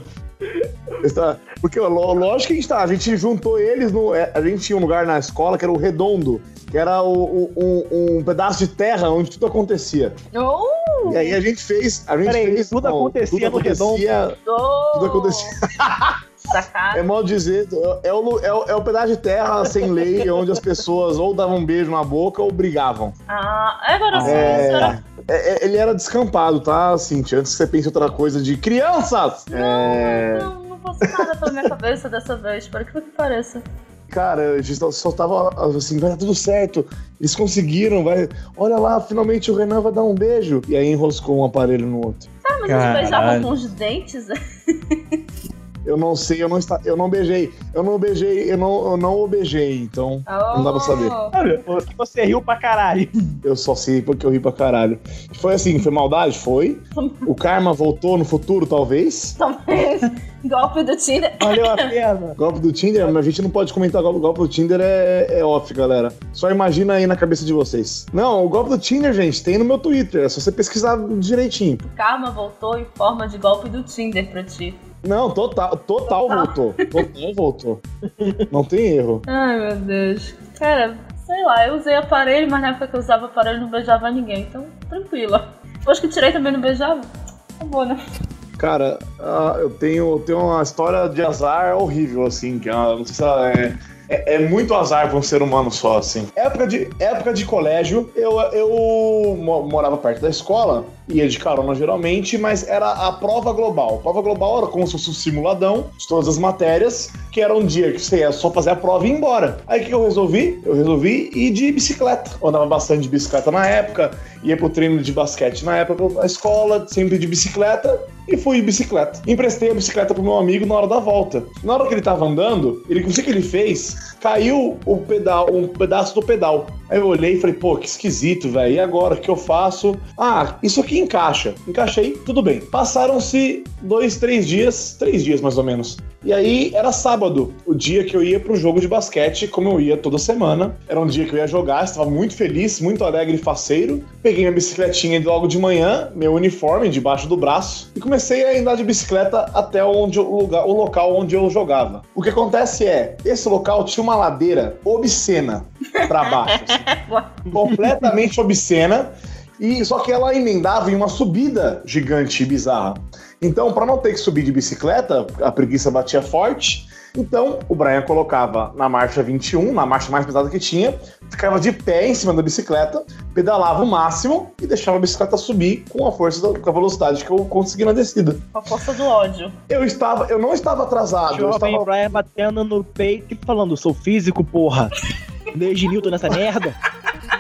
Porque lógico que a gente, tá, a gente juntou eles no. é, A gente tinha um lugar na escola que era o redondo, que era o- o- um, um pedaço de terra onde tudo acontecia. Oh, E aí a gente fez. A gente Peraí, fez. tudo acontecia no acontecia, oh. Tudo acontecia. Sacada. É mal dizer, é o, lu- é, o, é o pedaço de terra sem lei, onde as pessoas ou davam um beijo na boca ou brigavam. Ah, agora sim, É, era... é- é- ele era descampado, tá, Cintia? Antes que você pense outra coisa de crianças! É, Não, não passou nada pela minha cabeça dessa vez, para que que pareça. cara, a gente só tava assim, vai dar tudo certo. Eles conseguiram, vai. Olha lá, finalmente o Renan vai dar um beijo. E aí enroscou um aparelho no outro. Ah, mas eles beijavam com os dentes? Eu não sei, eu não, está, eu não beijei. Eu não beijei, eu não, eu não o beijei, então não dá pra saber. Olha, você riu pra caralho. Eu só sei porque eu ri pra caralho. Foi assim, foi maldade? Foi. O karma voltou no futuro, talvez. Talvez. golpe do Tinder. Valeu a pena. Golpe do Tinder, mas a gente não pode comentar golpe, golpe do Tinder é, é off, galera. Só imagina aí na cabeça de vocês. Não, o golpe do Tinder, gente, tem no meu Twitter. É só você pesquisar direitinho. Karma voltou em forma de golpe do Tinder pra ti. Não, total, total voltou. Total voltou. Não tem erro. Ai, meu Deus. Cara, sei lá, eu usei aparelho, mas na época que eu usava aparelho não beijava ninguém, então tranquila. Depois que tirei também não beijava, acabou, né? Cara, ah, eu tenho, eu tenho uma história de azar horrível, assim, que é não sei se ela é. É, é muito azar pra um ser humano só, assim. Época de, época de colégio, eu, eu mo- morava perto da escola, ia de carona geralmente, mas era a prova global. A prova global era como se fosse um simuladão de todas as matérias, que era um dia que você ia só fazer a prova e ir embora. Aí o que eu resolvi? Eu resolvi ir de bicicleta. Eu andava bastante de bicicleta na época, ia pro treino de basquete na época, na escola, sempre de bicicleta, e fui de bicicleta. Emprestei a bicicleta pro meu amigo na hora da volta. Na hora que ele tava andando, ele, não sei o que ele fez, caiu o pedal, um pedaço do pedal. Aí eu olhei e falei, pô, que esquisito, velho. E agora, o que eu faço? Ah, isso aqui encaixa. Encaixei, tudo bem. Passaram-se dois, três dias, três dias mais ou menos. E aí era sábado, o dia que eu ia pro jogo de basquete, como eu ia toda semana. Era um dia que eu ia jogar, estava muito feliz, muito alegre e faceiro. Peguei minha bicicletinha logo de manhã, meu uniforme debaixo do braço, e comecei a andar de bicicleta até onde o, lugar, o local onde eu jogava. O que acontece é, esse local tinha uma ladeira obscena pra baixo. assim completamente obscena. E só que ela emendava em uma subida gigante e bizarra. Então, para não ter que subir de bicicleta, a preguiça batia forte. Então, o Brian colocava na marcha 21, na marcha mais pesada que tinha, ficava de pé em cima da bicicleta, pedalava o máximo e deixava a bicicleta subir com a força, da, com a velocidade que eu consegui na descida. Com a força do ódio. Eu estava, eu não estava atrasado, eu Jovem estava Brian batendo no peito e falando, sou físico, porra. Desde Newton nessa merda.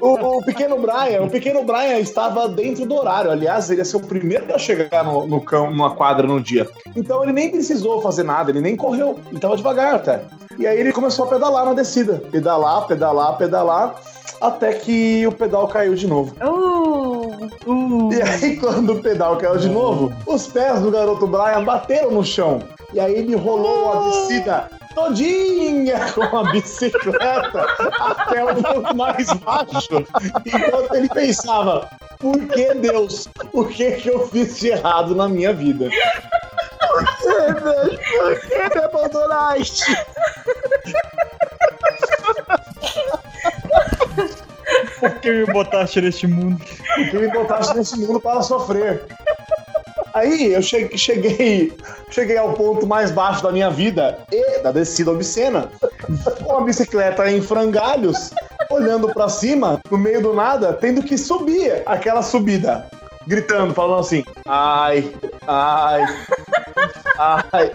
O, o pequeno Brian, o pequeno Brian estava dentro do horário. Aliás, ele ia ser o primeiro a chegar no, no cão, numa quadra no dia. Então ele nem precisou fazer nada, ele nem correu. Ele estava devagar até. E aí ele começou a pedalar na descida. Pedalar, pedalar, pedalar. Até que o pedal caiu de novo. Uh, E aí, quando o pedal caiu de novo, os pés do garoto Brian bateram no chão. E aí ele rolou a descida todinha com a bicicleta até o ponto mais baixo. Enquanto ele pensava, por que Deus? O que que eu fiz de errado na minha vida? Por que, velho? Por que me abandonaste? Por que me botaste neste mundo? que me botaste nesse mundo para sofrer. Aí eu che- cheguei, cheguei ao ponto mais baixo da minha vida e da descida obscena, com a bicicleta em frangalhos, olhando pra cima, no meio do nada, tendo que subir aquela subida, gritando, falando assim: ai, ai, ai.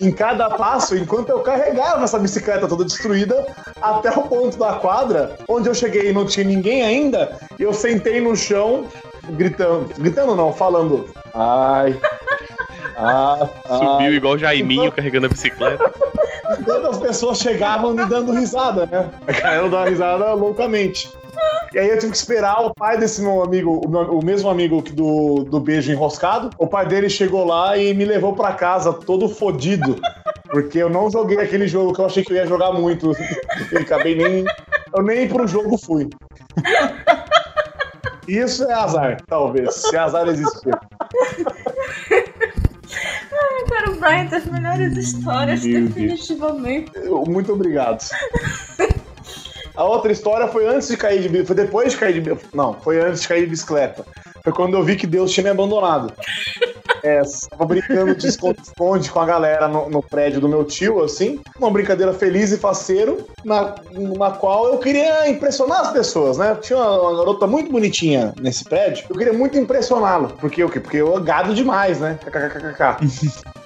Em cada passo, enquanto eu carregava essa bicicleta toda destruída, até o ponto da quadra, onde eu cheguei e não tinha ninguém ainda, eu sentei no chão, gritando, gritando não, falando, ai, ah, Subiu igual Jaiminho carregando a bicicleta. Quando as pessoas chegavam me dando risada, né? Eu dava risada loucamente. E aí eu tive que esperar o pai desse meu amigo, o, meu- o mesmo amigo que do, do beijo enroscado. O pai dele chegou lá e me levou pra casa todo fodido. Porque eu não joguei aquele jogo que eu achei que eu ia jogar muito. E acabei nem. Eu nem pro jogo fui. Isso é azar, talvez. Se azar existir. cara, o Brian tem as melhores histórias, Meu Deus. definitivamente. Eu- Muito obrigado. A outra história foi antes de cair de bicicleta. Foi depois de cair de bicicleta. Não, foi antes de cair de bicicleta. Foi quando eu vi que Deus tinha me abandonado. É, tava brincando de esconde-esconde com a galera no, no prédio do meu tio, assim. Uma brincadeira feliz e faceiro, na, na qual eu queria impressionar as pessoas, né? Tinha uma, uma garota muito bonitinha nesse prédio. Eu queria muito impressioná-lo. O quê? Porque eu gado demais, né?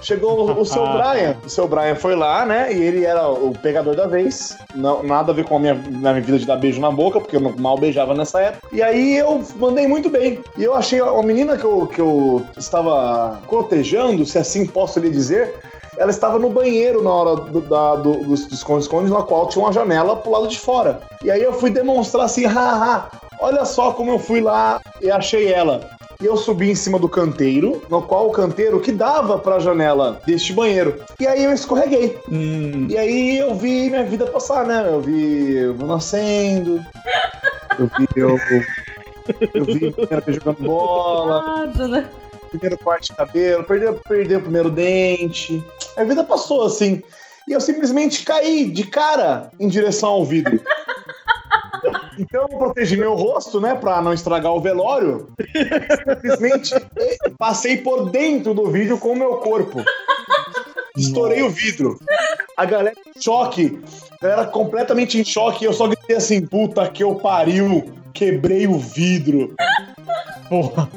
Chegou o, seu Brian. O seu Brian foi lá, né? E ele era o pegador da vez. Não, nada a ver com a minha, minha vida de dar beijo na boca, porque eu mal beijava nessa época. E aí eu mandei muito bem. E eu achei a menina que eu, que eu estava cotejando, se assim posso lhe dizer, ela estava no banheiro na hora do, da, do, dos esconde-esconde, na qual tinha uma janela pro lado de fora. E aí eu fui demonstrar assim, haha, olha só como eu fui lá e achei ela. E eu subi em cima do canteiro, no qual o canteiro que dava pra janela deste banheiro. E aí eu escorreguei. Hum, E aí eu vi minha vida passar, né? Eu vi eu nascendo. Eu vi eu. Eu vi primeira vez jogando bola, Nada, né? primeiro corte de cabelo, perdi, perdi o primeiro dente. A vida passou assim. E eu simplesmente caí de cara em direção ao vidro. Então eu protegi meu rosto, né, pra não estragar o velório. Simplesmente passei por dentro do vidro com o meu corpo. Estourei o vidro. A galera em choque. A galera completamente em choque. E eu só gritei assim: puta que eu pariu. Quebrei o vidro. porra,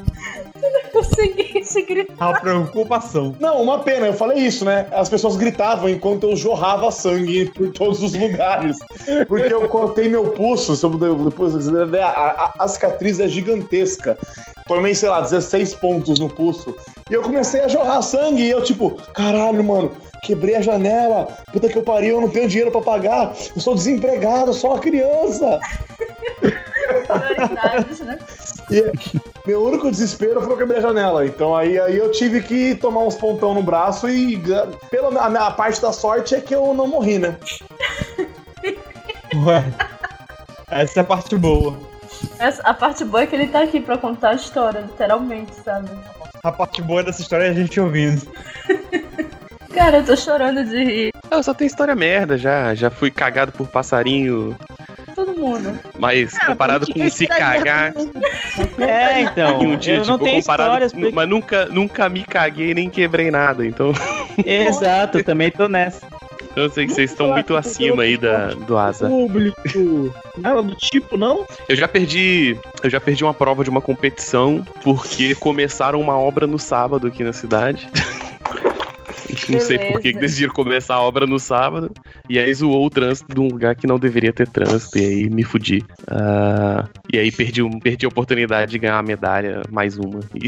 Consegui se gritar. a preocupação. Não, uma pena, eu falei isso, né? As pessoas gritavam enquanto eu jorrava sangue por todos os lugares. Porque eu cortei meu pulso, eu- depois você ver, a, a, a cicatriz é gigantesca. Tomei, sei lá, 16 pontos no pulso. E eu comecei a jorrar sangue e eu, tipo, caralho, mano, quebrei a janela. Puta que eu pariu, eu não tenho dinheiro pra pagar. Eu sou desempregado, sou uma criança. Prioridades, né? E meu único desespero foi que eu quebrei a janela. Então aí, aí eu tive que tomar uns pontão no braço e pela a, a parte da sorte é que eu não morri, né? Ué. Essa é a parte boa. Essa- a parte boa é que ele tá aqui pra contar a história, literalmente, sabe? A parte boa dessa história é a gente ouvindo. Cara, eu tô chorando de rir. Eu só tenho história merda já. Já fui cagado por passarinho. Mundo. Mas comparado com se cagar É, então. um dia, eu não tipo, tenho comparado. histórias. porque- Mas nunca, nunca me caguei nem quebrei nada. Então Exato, também tô nessa. eu sei que vocês estão muito acima aí da, do asa. Público. Nada do tipo, não? Eu já perdi. Eu já perdi uma prova de uma competição porque começaram uma obra no sábado aqui na cidade. Não sei por que decidiram começar a obra no sábado. E aí zoou o trânsito de um lugar que não deveria ter trânsito. E aí me fudi. Ah, e aí perdi, um- perdi a oportunidade de ganhar a medalha, mais uma.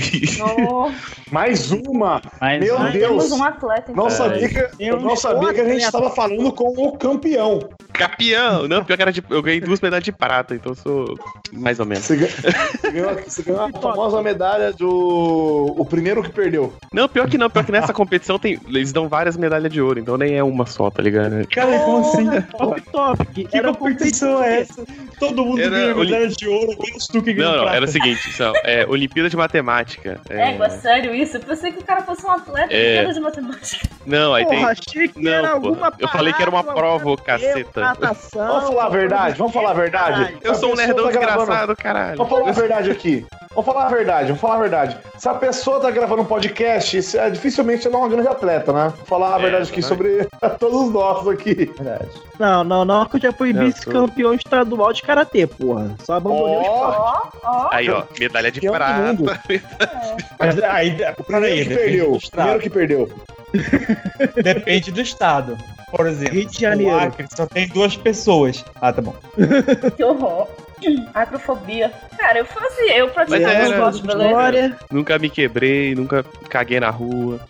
Oh, Mais uma! Mas Meu Deus. temos um atleta. Não sabia que, eu não sabia que a gente estava falando com o campeão. Campeão! Não, pior que era de, eu ganhei duas medalhas de prata, então eu sou mais ou menos. Você ganhou- você ganhou a famosa medalha do. O primeiro que perdeu. Não, pior que não, pior que nessa competição tem, eles dão várias medalhas de ouro, então nem é uma só, tá ligado? Cara, como assim? Top Topic. Que competição é essa? Todo mundo Era ganha medalha de ouro, menos tu que ganha Não, não, prata. era o seguinte, são, é, Olimpíada de Matemática. é, Égua, sério isso? Eu pensei que o cara fosse um atleta É. de matemática. não, aí tem. Porra, achei que era Não, alguma porra. Eu falei que era uma parada, prova, caceta. natação, Vamos falar a verdade, vamos falar a verdade. Caralho. Eu sou um nerdão tá desgraçado, caralho. Vamos falar a verdade aqui. Vamos falar a verdade, vamos falar a verdade. Se a pessoa tá gravando um podcast, isso é, dificilmente ela é uma grande atleta, né? Falar a É, verdade aqui sobre todos nós aqui. Não, não, não, que eu já fui vice-campeão estadual de karatê, porra. Só abandonei o esporte. Ó, ó. Aí, ó, medalha de prata. Mas aí, O peraí, primeiro que perdeu. primeiro que perdeu. Depende do estado. Por exemplo, Rio de Janeiro. o Acre só tem duas pessoas. Ah, tá bom. Que horror. Acrofobia. Cara, eu fazia, eu praticava era- esporte, beleza? Glória. Nunca me quebrei, nunca caguei na rua.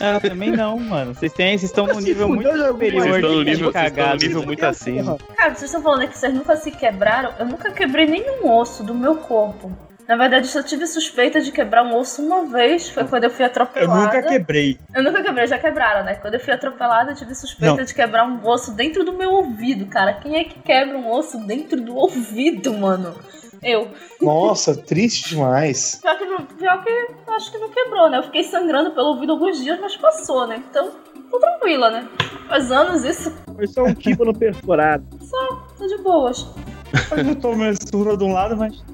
Ah, também não, mano. Vocês têm, vocês estão num nível muito superior Vocês estão no de, nível, de vocês estão nível muito acima. Cara, vocês estão falando que vocês nunca se quebraram? Eu nunca quebrei nenhum osso do meu corpo. Na verdade, eu só tive suspeita de quebrar um osso uma vez, foi quando eu fui Eu atropelada. nunca quebrei. Eu nunca quebrei, já quebraram, né? Quando eu fui atropelada, eu tive suspeita Não. de quebrar um osso dentro do meu ouvido, cara. Quem é que quebra um osso dentro do ouvido, mano? Eu. Nossa, triste demais. Pior que, pior que eu acho que não quebrou, né? Eu fiquei sangrando pelo ouvido alguns dias, mas passou, né? Então, tô tranquila, né? Faz anos isso, Foi só um tímpano perfurado. tô de boas. Eu tomei surra de um lado, mas.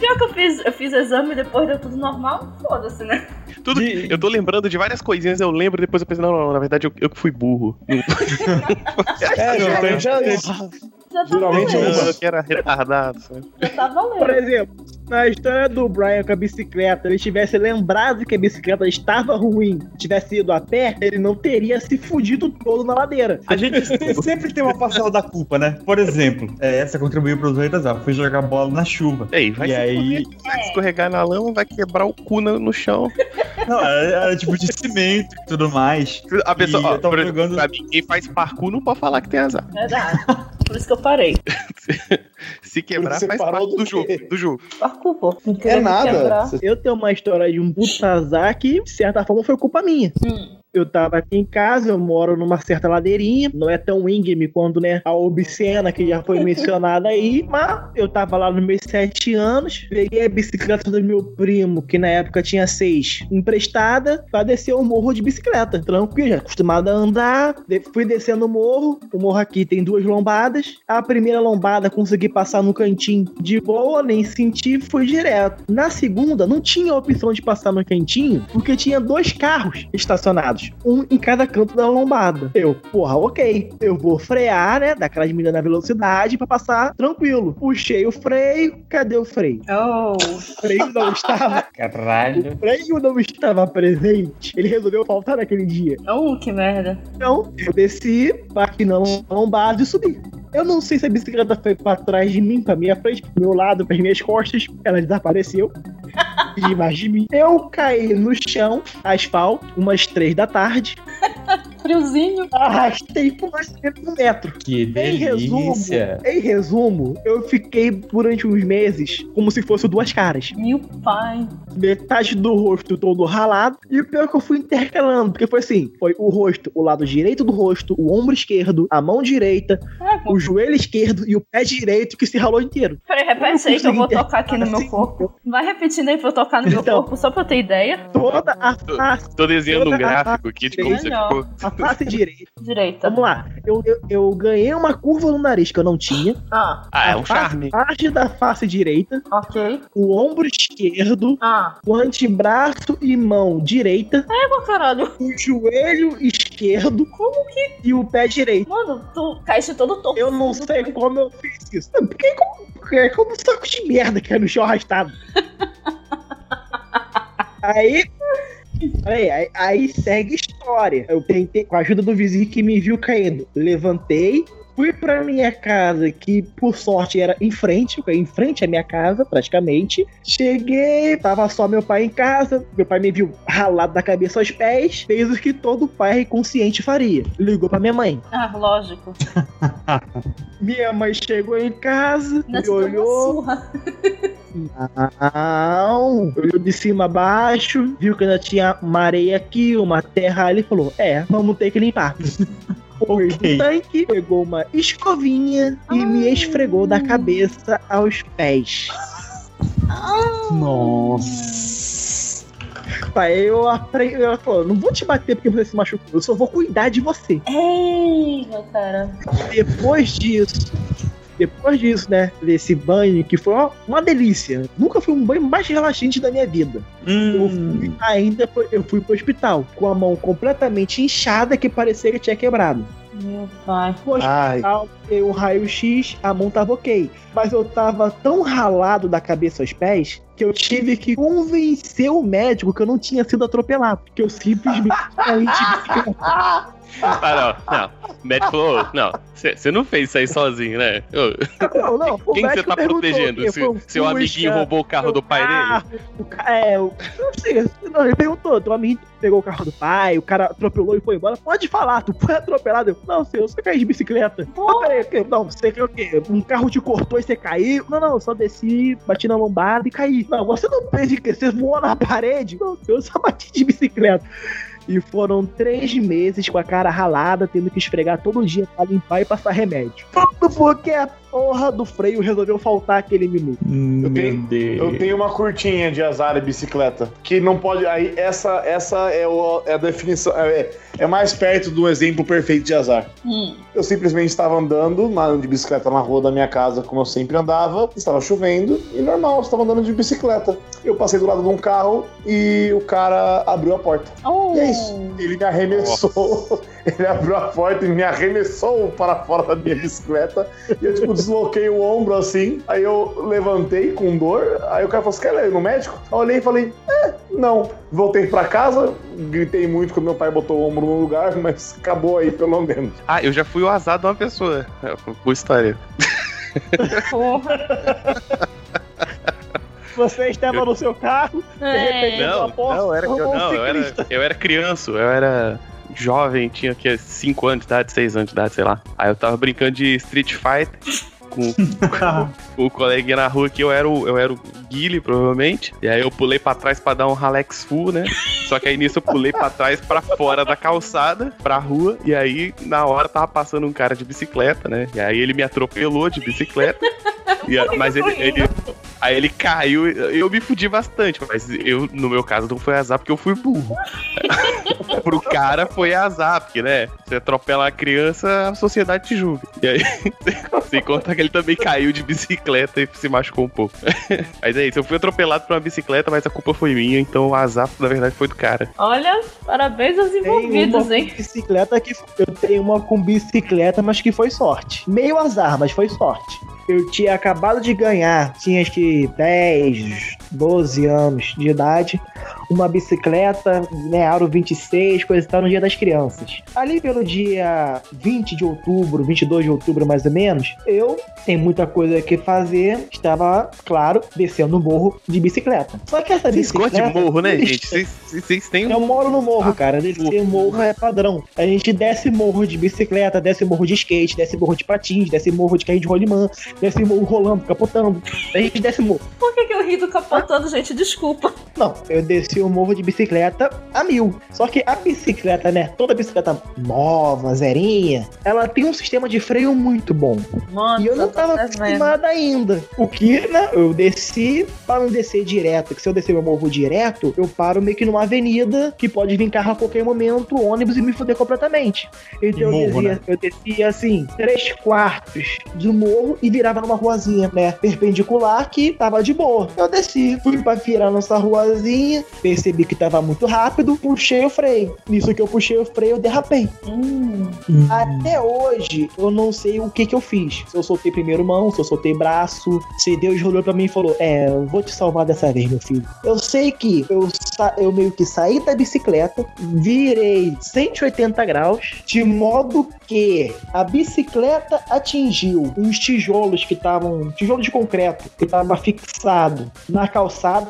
Pior que eu fiz, eu fiz exame e depois deu tudo normal, foda-se, né? Tu tudo. De- Eu tô lembrando de várias coisinhas, eu lembro, depois eu pensei, não, não, na verdade eu, eu que fui burro. É, Não, já, tem- já, Já tá Geralmente eu que era retardado. sabe? Já tá valendo. Por exemplo, na história do Brian com a bicicleta, ele tivesse lembrado que a bicicleta estava ruim, tivesse ido a pé, ele não teria se fudido todo na ladeira. A gente se- sempre tem uma parcela da culpa, né? Por exemplo, é, essa contribuiu para os oito ah, fui jogar bola na chuva. Ei, vai E aí- fuder, vai escorregar na lama, vai quebrar o cu no, no chão. Não, era, era tipo de cimento e tudo mais. A pessoa, E ó, jogando- pra mim, quem faz parkour não pode falar que tem azar. Verdade. Por isso que eu parei. Se quebrar, Você faz parte do do jogo, do jogo. Parkour, pô. Não É nada. quebrar. Eu tenho uma história de um puta azar que, de certa forma, foi culpa minha. Hum. Eu tava aqui em casa, eu moro numa certa ladeirinha, não é tão íngreme quanto, né, a obscena que já foi mencionada aí, mas eu tava lá nos meus sete anos, peguei a bicicleta do meu primo, que na época tinha seis, emprestada, pra descer o morro de bicicleta, tranquilo, acostumado a andar, fui descendo o morro, o morro aqui tem duas lombadas, a primeira lombada consegui passar no cantinho de boa, nem senti, fui direto. Na segunda, não tinha opção de passar no cantinho, porque tinha dois carros estacionados, um em cada canto da lombada. Eu, porra, ok, eu vou frear, né, daquelas medidas na velocidade pra passar tranquilo. Puxei o freio, cadê o freio? Oh. O freio não estava, Caralho. o freio não estava presente. Ele resolveu faltar naquele dia. Oh, que merda. Então, eu desci, bati na lombada e subi. Eu não sei se a bicicleta foi pra trás de mim, pra minha frente, pro meu lado, pras minhas costas. Ela desapareceu. E mais de mim. Eu caí no chão, asfalto, umas três da tarde. Friozinho. Arrastei por mais de um metro. Que Em resumo, delícia. em resumo, eu fiquei durante uns meses como se fosse duas caras. Meu pai. Metade do rosto todo ralado. E o pior é que eu fui intercalando, porque foi assim: foi o rosto, o lado direito do rosto, o ombro esquerdo, a mão direita, É, pô. o joelho esquerdo e o pé direito que se ralou inteiro. Peraí, repete aí que eu vou tocar aqui no meu Assim, corpo. Vai repetindo aí pra eu tocar no meu Então. corpo, só pra eu ter ideia. Toda a face, Tô desenhando um gráfico aqui de como você ficou. A face direita. Direita. Vamos lá. Eu, eu, eu ganhei uma curva no nariz que eu não tinha. Ah, Ah, é um face- charme. Parte da face direita, ok. o ombro esquerdo, Ah. o antebraço e mão direita, É, meu caralho. o joelho esquerdo Como que. e o pé direito. Mano, tu caíste todo torto. Eu não sei como eu fiz isso. Porque como, porque como um saco de merda que é no chão arrastado. aí, aí, aí, aí segue história. Eu tentei, com a ajuda do vizinho que me viu caindo, levantei. Fui pra minha casa, que por sorte era em frente, em frente à minha casa, praticamente. Cheguei, tava só meu pai em casa. Meu pai me viu ralado da cabeça aos pés. Fez o que todo pai consciente faria. Ligou pra minha mãe. Ah, lógico. Minha mãe chegou em casa, Não me olhou, não, olhou de cima a baixo, viu que ainda tinha uma areia aqui, uma terra ali, falou: É, vamos ter que limpar. Foi do Ok. tanque, pegou uma escovinha e me esfregou da cabeça aos pés. Nossa. Pai, eu aprendi. Ela falou: Não vou te bater porque você se machucou, eu só vou cuidar de você. Ei, meu cara. Depois disso, depois disso, né? Desse banho, que foi uma, uma delícia. Nunca foi um banho mais relaxante da minha vida. Eu Hum, fui, ainda foi- eu fui pro hospital com a mão completamente inchada que parecia que tinha quebrado. Meu pai. No Ai, hospital, dei um raio-x, a mão tava ok. Mas eu tava tão ralado da cabeça aos pés que eu tive que convencer o médico que eu não tinha sido atropelado. Que eu simplesmente. Ah, não, não. O médico falou, não, você não fez isso aí sozinho, né? Ô, Não, não, o Quem que você tá protegendo? que Se- um seu amiguinho roubou o carro do pai dele? carro, O ca... É, o... não sei. Não, ele perguntou, teu amigo pegou o carro do pai, o cara atropelou e foi embora. Pode falar, tu foi atropelado. Eu, não, senhor, você caiu de bicicleta. Não, peraí, o? Não, você quer o quê? Um carro te cortou e você caiu? Não, não, eu só desci, bati na lombada e caí. Não, você não fez o quê? Você voou na parede? Não, senhor, eu só bati de bicicleta. E foram três meses com a cara ralada, tendo que esfregar todo dia pra limpar e passar remédio. porque a porra do freio resolveu faltar aquele minuto. Meu tenho-. Eu tenho uma curtinha de azar e bicicleta. Que não pode. Aí, essa, essa é, o- é a definição. É, é mais perto do exemplo perfeito de azar. Hum. Eu simplesmente estava andando na- de bicicleta na rua da minha casa, como eu sempre andava, estava chovendo, e normal, eu estava andando de bicicleta. Eu passei do lado de um carro e o cara abriu a porta. Oh. E é isso. Ele me arremessou. Ele abriu a porta e me arremessou para fora da minha bicicleta. E eu, tipo, desloquei o ombro assim. Aí eu levantei com dor. Aí o cara falou: Você quer ir no médico? Eu olhei e falei: É, não. Voltei pra casa, gritei muito quando meu pai botou o ombro no lugar, mas acabou aí pelo menos. Ah, eu já fui o azar de uma pessoa. É, Boa história. Porra. Você estava no seu carro, de repente É. uma Não, porta, não, era, eu, um não eu, era, eu era criança, eu era jovem, tinha aqui 5 anos de idade, 6 anos de idade, sei lá. Aí eu tava brincando de Street Fighter com, com o coleguinha na rua que eu era o, eu era o Guile, provavelmente. E aí eu pulei pra trás pra dar um Ralex full, né? Só que aí nisso eu pulei pra trás pra fora da calçada, pra rua. E aí, na hora, tava passando um cara de bicicleta, né? E aí ele me atropelou de bicicleta. E mas ele, ele- Aí ele caiu, eu me fudi bastante, mas eu, no meu caso, não foi azar porque eu fui burro. Pro cara foi azar, porque, né? Você atropela a criança, a sociedade te julga. E aí, sem contar ele também caiu de bicicleta e se machucou um pouco. Mas é isso, eu fui atropelado por uma bicicleta, mas a culpa foi minha, então o azar, na verdade, foi do cara. Olha, parabéns aos envolvidos, uma hein? bicicleta que eu tenho uma com bicicleta, mas que foi sorte. Meio azar, mas foi sorte. Eu tinha acabado de ganhar, tinha acho que 10, 12 anos de idade, uma bicicleta, né, Aro 26, coisa e tal, no Dia das Crianças. Ali pelo dia 20 de outubro, 22 de outubro mais ou menos, eu, sem muita coisa que fazer, estava, claro, descendo o morro de bicicleta. Só que essa Vocês bicicleta... de morro, né, gente? Vocês- têm Eu um. moro no morro, cara. Descer morro é padrão. A gente desce morro de bicicleta, desce morro de skate, desce morro de patins, desce morro de carrinho de rolimã, desce morro rolando, capotando. A gente desce morro. Por que, que eu ri do capotando, gente? Desculpa. Não, eu desci o morro de bicicleta a mil. Só que a bicicleta, né? Toda bicicleta nova, zerinha, ela tem um sistema de freio muito bom. Mano, E eu não tô tava acostumada ainda. O que, né? Eu desci para não descer direto. Que se eu descer meu morro direto, eu paro meio que numa avenida que pode vir carro a qualquer momento, ônibus e me foder completamente. Então eu, Morro, descia, né? eu descia assim, três quartos do morro e virava numa ruazinha, né? Perpendicular que tava de boa. Eu desci, fui pra virar nessa ruazinha, percebi que tava muito rápido, puxei o freio. Nisso que eu puxei o freio, eu derrapei. Hum. Até hoje, eu não sei o que que eu fiz. Se eu soltei primeiro mão, se eu soltei braço, se Deus olhou pra mim e falou: É, eu vou te salvar dessa vez, meu filho. Eu sei que eu, sa- eu meio que saí da bicicleta, virei 180 graus, de modo que a bicicleta atingiu uns tijolos que estavam. tijolo de concreto, que tava fixado na calçada,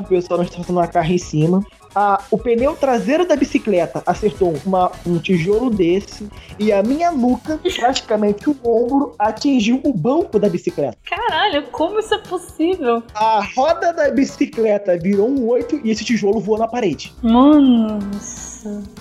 o pessoal não fazendo uma carro em cima. A- o pneu traseiro da bicicleta acertou uma- um tijolo desse e a minha nuca, praticamente o ombro, atingiu o banco da bicicleta. Caralho, como isso é possível? A roda da bicicleta virou um oito e esse tijolo voou na parede. Mano.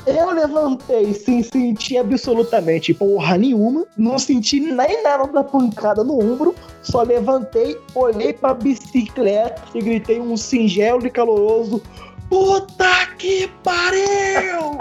Eu levantei sem sentir absolutamente porra nenhuma, não senti nem nada da pancada no ombro, só levantei, olhei pra bicicleta e gritei um singelo e caloroso: Puta que pariu!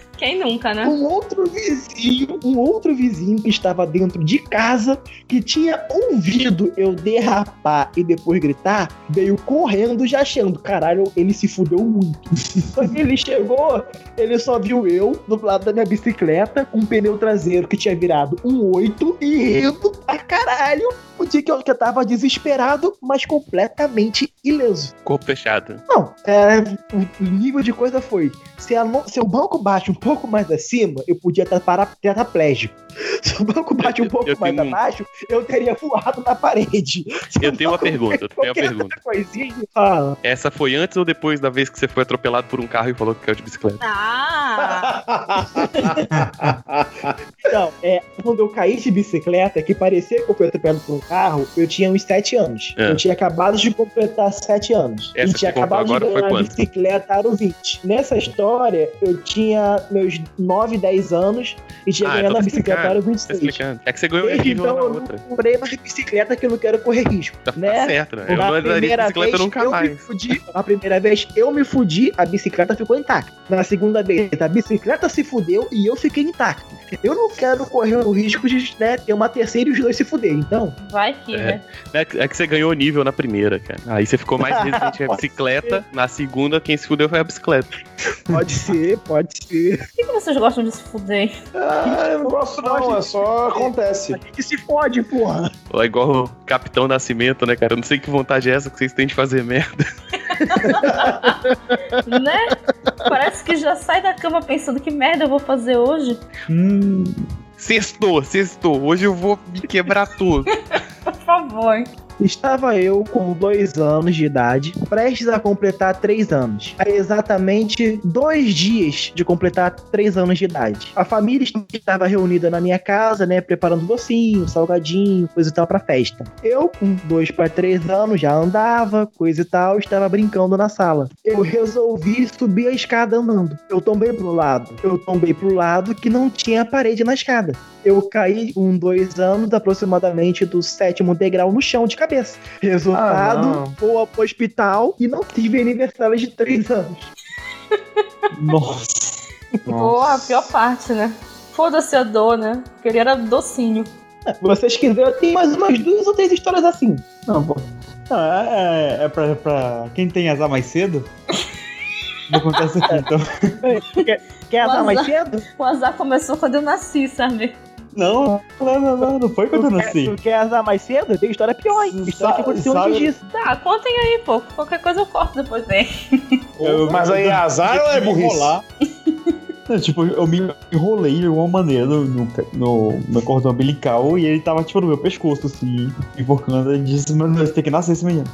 Quem nunca, né? um outro vizinho, um outro vizinho que estava dentro de casa, que tinha ouvido eu derrapar e depois gritar, veio correndo já achando, caralho, ele se fudeu muito. Quando ele chegou, ele só viu eu do lado da minha bicicleta, com um pneu traseiro que tinha virado um 8 e rindo pra caralho. O dia que eu, que eu tava desesperado, mas completamente ileso. Corpo fechado. Não, é, o nível de coisa foi: se, a se o banco bate um pouco mais acima, eu podia estar para- tetraplégico. Se o banco bate um pouco eu mais tenho um- abaixo, eu teria voado na parede. Se Eu tenho uma pergunta, eu tenho uma pergunta. Coisinha, fala. Essa foi antes ou depois da vez que você foi atropelado por um carro e falou que caiu de bicicleta? Ah! Então, é, quando eu caí de bicicleta, que parecia que eu fui atropelado por um carro, eu tinha uns 7 anos. É. Eu tinha acabado de completar 7 anos. Essa e tinha acabado de ganhar uma bicicleta aro 20. Nessa história, eu tinha meus 9, 10 anos e tinha Ah, ganhado tô a bicicleta explicando, aro Tá 26. explicando. É que você ganhou nível Então na eu outra. não comprei mais bicicleta que eu não quero correr risco. Tá, tá né? certo, né? Eu Na não andaria de bicicleta vez, nunca eu me mais. fudi. Na primeira vez, eu me fudi, a bicicleta ficou intacta. Na segunda vez, a bicicleta se fudeu e eu fiquei intacto. Eu não quero correr o risco de né, ter uma terceira e os dois se fuder. Então, Vai que, É. né? É que, é que você ganhou nível na primeira, cara. Aí você ficou mais resistente à bicicleta. Na segunda, quem se fudeu foi a bicicleta. pode ser, pode ser. Por que, que vocês gostam de se fuder? Ah, eu não gosto não, é só acontece. A gente se fode, porra. É igual o Capitão Nascimento, né, cara? Eu não sei que vontade é essa que vocês têm de fazer merda. né? Parece que já sai da cama pensando que merda eu vou fazer hoje. Hum, Sextou, sextou. Hoje eu vou me quebrar tudo. Por favor. Estava eu com dois anos de idade, prestes a completar três anos. Há exatamente dois dias de completar três anos de idade. A família estava reunida na minha casa, né, preparando docinho, salgadinho, coisa e tal pra festa. Eu, com dois para três anos, já andava, coisa e tal, estava brincando na sala. Eu resolvi subir a escada andando. Eu tombei pro lado. Eu tombei pro lado que não tinha parede na escada. Eu caí com dois anos, aproximadamente do sétimo degrau no chão de cabeça. Resultado, Ah, vou pro hospital e não tive aniversário de três anos. nossa. Boa, a pior parte, né? Foda-se a dor, né? Queria era docinho. Se vocês quiserem, eu tenho mais umas duas ou três histórias assim. Não, pô. Não, é, é, é pra, pra quem tem azar mais cedo. Vou contar isso aqui, então. Quer azar mais Azar. cedo? O azar começou quando eu nasci, sabe? Não, não, não, não, não foi quando eu Tu quer, nasci. tu quer azar mais cedo? Tem história pior, hein? História que aconteceu antes disso. Tá, contem aí, pô. Qualquer coisa eu corto depois bem. Eu- Mas aí é azar ou é burrice? enrolar. Não, tipo, eu me enrolei de alguma maneira no, no, no meu cordão umbilical e ele tava, tipo, no meu pescoço, assim, enforcando. Ele disse, meu Deus, tem que nascer esse menino.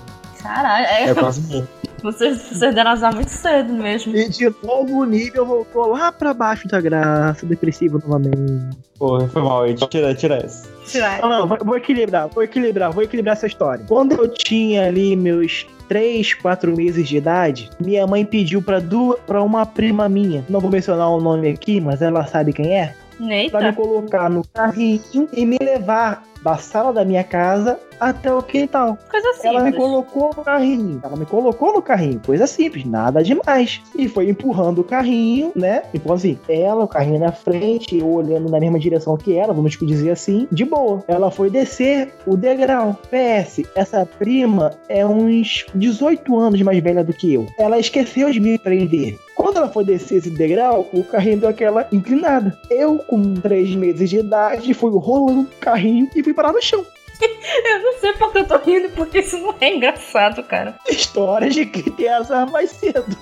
Caralho, é, É quase morro. Vocês, vocês deram azar muito cedo mesmo. E de novo o nível voltou lá pra baixo da graça, depressivo novamente. Pô, foi mal aí, tira, tira essa. Tirar. Não, não, vou, equilibrar, vou equilibrar, vou equilibrar essa história. Quando eu tinha ali meus 3, 4 meses de idade, minha mãe pediu pra, duas, pra uma prima minha, não vou mencionar o nome aqui, mas ela sabe quem é, pra me Eita. colocar no carrinho e me levar da sala da minha casa até o quintal. Coisa simples. Ela me colocou no carrinho. Ela me colocou no carrinho. Coisa simples, nada demais. E foi empurrando o carrinho, né? Então, assim, ela, o carrinho na frente, eu olhando na mesma direção que ela, vamos dizer assim, de boa. Ela foi descer o degrau. PS, essa prima é uns 18 anos mais velha do que eu. Ela esqueceu de me prender. Quando ela foi descer esse degrau, o carrinho deu aquela inclinada. Eu, com 3 meses de idade, fui rolando o carrinho e fui parar no chão. Eu não sei porque eu tô rindo, porque isso não é engraçado, cara. História de que tem azar mais cedo.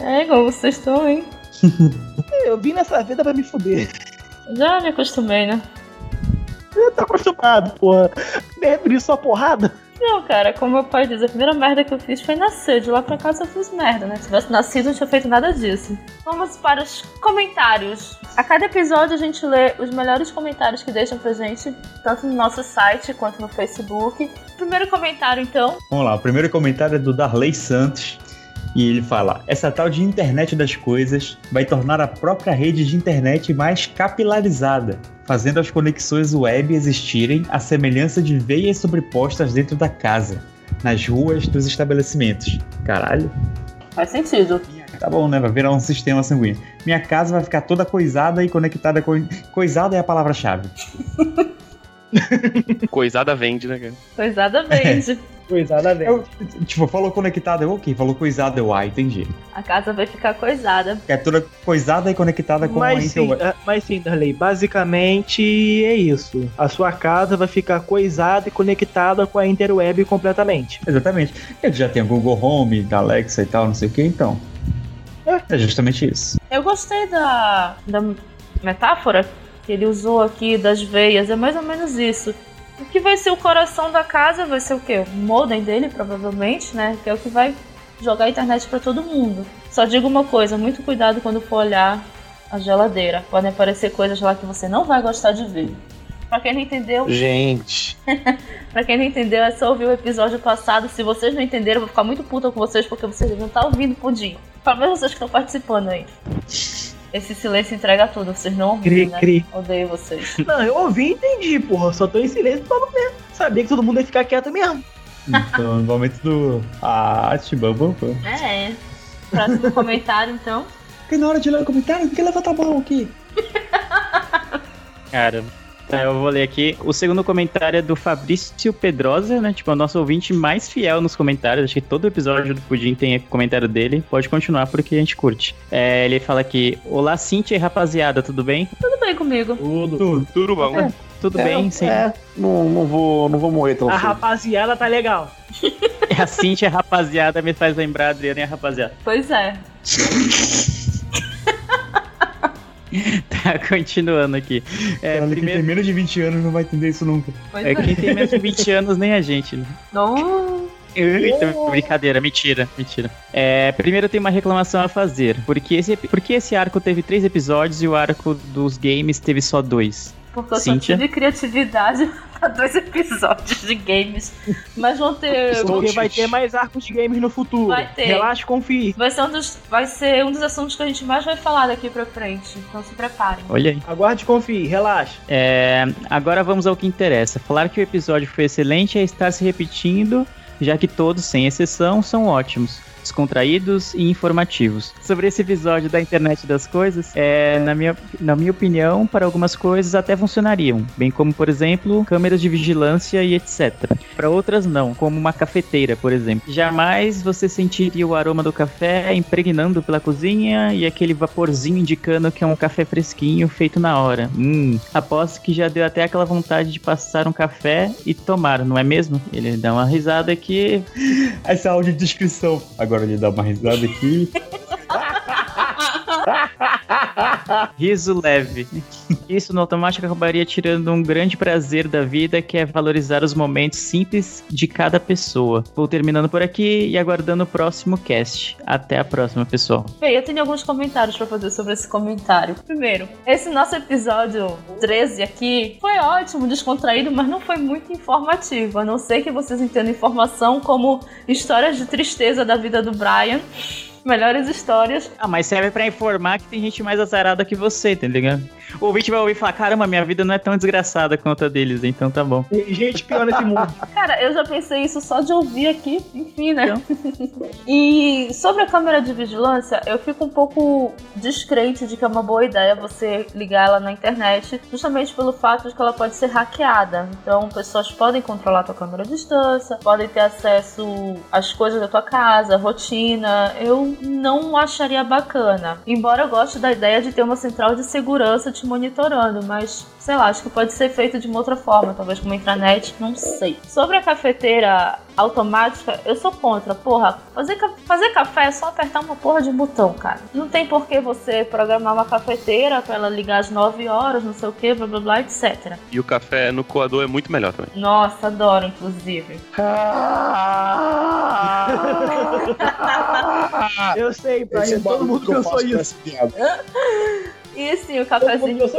É igual vocês estão, hein? Eu vim nessa vida pra me fuder. Já me acostumei, né? Eu tô acostumado, porra. Preferir só porrada. Não, cara, como meu pai diz, a primeira merda que eu fiz foi nascer. De lá pra cá eu fiz merda, né? Se tivesse nascido, não tinha feito nada disso. Vamos para os comentários. A cada episódio a gente lê os melhores comentários que deixam pra gente, tanto no nosso site quanto no Facebook. Primeiro comentário, então. Vamos lá, o primeiro comentário é do Darley Santos. E ele fala: Essa tal de internet das coisas vai tornar a própria rede de internet mais capilarizada, fazendo as conexões web existirem à semelhança de veias sobrepostas dentro da casa, nas ruas dos estabelecimentos. Caralho. Faz sentido. Tá bom, né? Vai virar um sistema sanguíneo. Minha casa vai ficar toda coisada e conectada com. Coisada é a palavra-chave. Coisada vende, né, cara? Coisada vende. Coisada velho. Eu, tipo, falou conectada, eu ok. Falou coisada, eu ah, entendi. A casa vai ficar coisada. É toda coisada e conectada com a Mas sim, interweb. ah, mas sim, Darley, basicamente é isso. A sua casa vai ficar coisada e conectada com a interweb completamente. Exatamente. Ele já tem o Google Home, da Alexa e tal, não sei o que, então. É justamente isso. Eu gostei da, da metáfora que ele usou aqui das veias, é mais ou menos isso. O que vai ser o coração da casa vai ser o quê? O modem dele, provavelmente, né? Que é o que vai jogar a internet pra todo mundo. Só digo uma coisa, muito cuidado quando for olhar a geladeira. Podem aparecer coisas lá que você não vai gostar de ver. Pra quem não entendeu, Gente. pra quem não entendeu, é só ouvir o episódio passado. Se vocês não entenderam, eu vou ficar muito puta com vocês porque vocês não estar ouvindo pudim. Menos vocês que estão participando aí. Esse silêncio entrega tudo, vocês não ouviram, Cri, né? cri. Odeio vocês. Não, eu ouvi e entendi, porra. Só tô em silêncio pra não ver. Sabia que todo mundo ia ficar quieto mesmo. Então, no momento do. Ah, Tibamba. É. Próximo comentário, então. Porque na hora de ler o comentário, tem que levantar a mão aqui. Cara, tá, eu vou ler aqui. O segundo comentário é do Fabrício Pedrosa, né? Tipo, é o nosso ouvinte mais fiel nos comentários. Acho que todo episódio do Pudim tem comentário dele. Pode continuar porque a gente curte. É, ele fala aqui: Olá, Cintia e rapaziada, tudo bem? Tudo bem comigo. Tudo. Tudo, tudo bom. É. Tudo bem, sim. É, não, não, vou, não vou morrer tão A cedo. rapaziada tá legal. A Cintia e rapaziada me faz lembrar a Adriana e a rapaziada. Pois é. Tá, continuando aqui. É, Cara, Quem tem primeiro, menos de 20 anos não vai entender isso nunca. Pois é, é. quem tem menos de 20 anos nem a gente, né? Não. Eita, brincadeira, mentira, mentira. É, primeiro eu tenho uma reclamação a fazer. Porque esse, porque esse arco teve três episódios e o arco dos games teve só dois? Porque eu Cíntia? só tive criatividade pra dois episódios de games. Mas vão ter. Porque vai ter mais arcos de games no futuro. Vai ter. Relaxa, confie. Vai ser, um dos, vai ser um dos assuntos que a gente mais vai falar daqui pra frente. Então se preparem. Olha aí. Aguarde e confie, relaxa. É, agora vamos ao que interessa. Falar que o episódio foi excelente é estar se repetindo, já que todos, sem exceção, são ótimos. Descontraídos e informativos. Sobre esse episódio da internet das coisas, é, na, minha, na minha opinião, para algumas coisas até funcionariam, bem como, por exemplo, câmeras de vigilância e etc. Para outras, não, como uma cafeteira, por exemplo. Jamais você sentiria o aroma do café impregnando pela cozinha e aquele vaporzinho indicando que é um café fresquinho feito na hora. Hum, aposto que já deu até aquela vontade de passar um café e tomar, não é mesmo? Ele dá uma risada aqui. Essa audiodescrição. Agora ele dá uma risada aqui. Riso leve. Isso no automático acabaria tirando um grande prazer da vida, que é valorizar os momentos simples de cada pessoa. Vou terminando por aqui e aguardando o próximo cast. Até a próxima, pessoal. Bem, eu tenho alguns comentários pra fazer sobre esse comentário. Primeiro, esse nosso episódio 13 aqui foi ótimo, descontraído, mas não foi muito informativo. A não ser que vocês entendam informação como histórias de tristeza da vida do Brian. Melhores histórias. Ah, mas serve pra informar que tem gente mais azarada que você, tá ligado? O ouvinte vai ouvir e falar: caramba, minha vida não é tão desgraçada quanto a deles, então tá bom. Tem gente pior nesse mundo. Cara, eu já pensei isso só de ouvir aqui, enfim, né? e sobre a câmera de vigilância, eu fico um pouco descrente de que é uma boa ideia você ligar ela na internet, justamente pelo fato de que ela pode ser hackeada. Então, pessoas podem controlar a tua câmera à distância, podem ter acesso às coisas da tua casa, rotina. Eu não acharia bacana. Embora eu goste da ideia de ter uma central de segurança te monitorando, mas sei lá, acho que pode ser feito de uma outra forma, talvez com uma intranet, não sei. Sobre a cafeteira automática, eu sou contra. Porra, fazer, ca- fazer café é só apertar uma porra de um botão, cara. Não tem por que você programar uma cafeteira pra ela ligar às 9 horas, não sei o que, blá blá blá, etc. E o café no coador é muito melhor também. Nossa, adoro, inclusive. Eu sei, Esse Brian, é todo mundo que eu pensou isso. E sim, o cafezinho.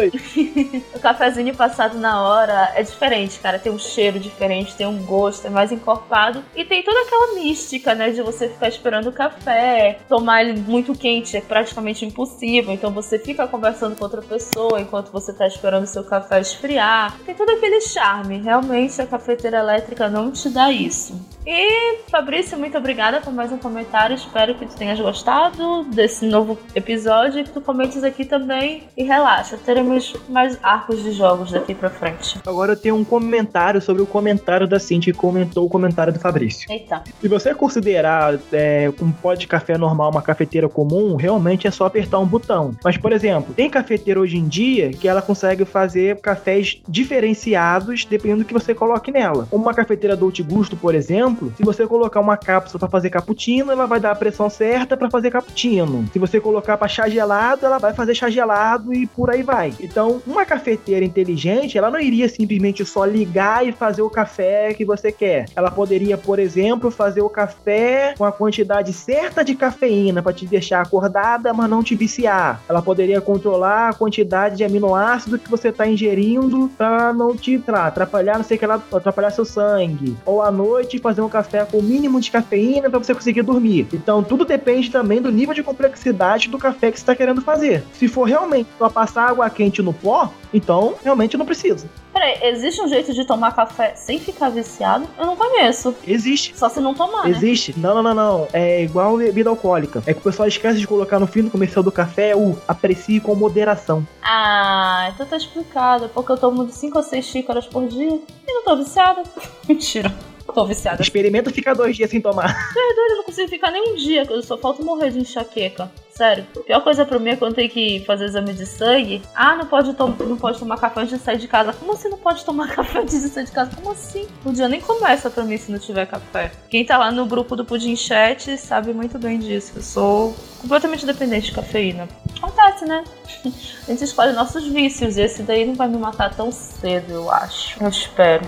O cafezinho passado na hora é diferente, cara. Tem um cheiro diferente, tem um gosto, é mais encorpado. E tem toda aquela mística, né? De você ficar esperando o café. Tomar ele muito quente é praticamente impossível. Então você fica conversando com outra pessoa enquanto você tá esperando o seu café esfriar. Tem todo aquele charme. Realmente a cafeteira elétrica não te dá isso. E Fabrício, muito obrigada por mais um comentário. Espero que tu tenhas gostado desse novo episódio e que tu comentes aqui também. E relaxa, teremos mais arcos de jogos daqui pra frente. Agora eu tenho um comentário sobre o comentário da Cintia que comentou o comentário do Fabrício. Eita. Se você considerar é, um pó de café normal uma cafeteira comum, realmente é só apertar um botão. Mas, por exemplo, tem cafeteira hoje em dia que ela consegue fazer cafés diferenciados dependendo do que você coloque nela. Uma cafeteira Dolce Gusto, por exemplo, exemplo, se você colocar uma cápsula para fazer cappuccino, ela vai dar a pressão certa para fazer cappuccino. Se você colocar para chá gelado, ela vai fazer chá gelado e por aí vai. Então, uma cafeteira inteligente, ela não iria simplesmente só ligar e fazer o café que você quer. Ela poderia, por exemplo, fazer o café com a quantidade certa de cafeína para te deixar acordada, mas não te viciar. Ela poderia controlar a quantidade de aminoácido que você está ingerindo para não te atrapalhar, não sei que atrapalhar seu sangue. Ou à noite fazer um café com o mínimo de cafeína para você conseguir dormir. Então tudo depende também do nível de complexidade do café que você está querendo fazer. Se for realmente só passar água quente no pó, então realmente não precisa. Peraí, existe um jeito de tomar café sem ficar viciado? Eu não conheço. Existe. Só se não tomar, né? Existe. Não, não, não, não. É igual bebida alcoólica. É que o pessoal esquece de colocar no fim do comercial do café o aprecie com moderação. Ah, então tá explicado. Porque eu tomo de 5 a 6 xícaras por dia e não tô viciada. Mentira. Tô viciada. Experimenta ficar dois dias sem tomar. Eu não consigo ficar nem um dia, eu só falta morrer de enxaqueca. Sério. A pior coisa pra mim é quando tem que fazer exame de sangue. Ah, não pode, não pode tomar café antes de sair de casa. Como assim não pode tomar café antes de sair de casa? Como assim? O dia nem começa pra mim se não tiver café. Quem tá lá no grupo do Pudim Chat sabe muito bem disso. Eu sou completamente dependente de cafeína. Acontece, né? A gente escolhe nossos vícios e esse daí não vai me matar tão cedo, eu acho. Eu espero.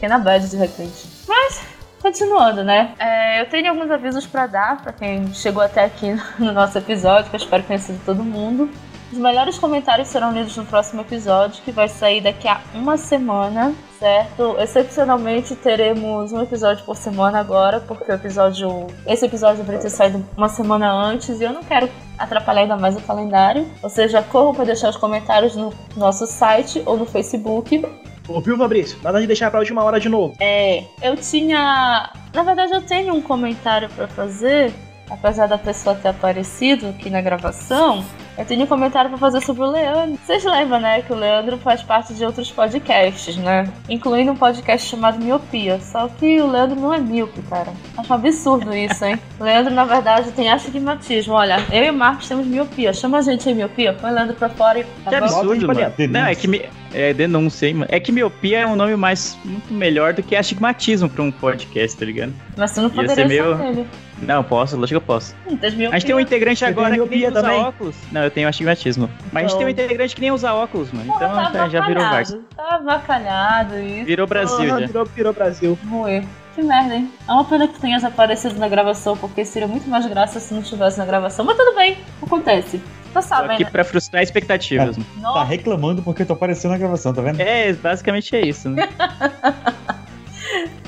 Fiquei na bad de repente. Mas, continuando, né? É, eu tenho alguns avisos para dar para quem chegou até aqui no nosso episódio, que eu espero que tenha sido todo mundo. Os melhores comentários serão lidos no próximo episódio, que vai sair daqui a uma semana, certo? Excepcionalmente teremos um episódio por semana agora, porque o episódio. Esse episódio deveria ter saído uma semana antes e eu não quero atrapalhar ainda mais o calendário. Ou seja, corram para deixar os comentários no nosso site ou no Facebook. Ouviu, Fabrício? Nada de deixar pra última hora de novo. É, eu tinha. Na verdade, eu tenho um comentário para fazer, apesar da pessoa ter aparecido aqui na gravação. Eu tenho um comentário para fazer sobre o Leandro. Vocês lembram, né, que o Leandro faz parte de outros podcasts, né? Incluindo um podcast chamado Miopia. Só que o Leandro não é míope, cara. Acho um absurdo isso, hein? o Leandro, na verdade, tem astigmatismo. Olha, eu e o Marcos temos miopia. Chama a gente aí, miopia. Põe o Leandro pra fora e. Que absurdo, mano. Não, é que me... É denúncia, hein, mano. É que miopia é um nome mais muito melhor do que astigmatismo pra um podcast, tá ligado? Mas você não Ia poderia ser ser meio- ele. Não, posso, lógico que eu posso. Hum, miopia. A gente tem um integrante agora que nem usa também? óculos. Não, eu tenho astigmatismo. Mas a gente tem um integrante que nem usa óculos, mano. Então tá tá, já virou. Varsa. Tá avacalhado isso. Virou Brasil Ah, já. virou, virou Brasil. Moer. Que merda, hein? É uma pena que tu tenhas aparecido na gravação, porque seria muito mais graça se não estivesse na gravação. Mas tudo bem, acontece. Tu Tô sabe, aqui né? pra frustrar expectativas, mano. Tá Nossa, reclamando porque eu tô aparecendo na gravação, tá vendo? É, basicamente é isso, né?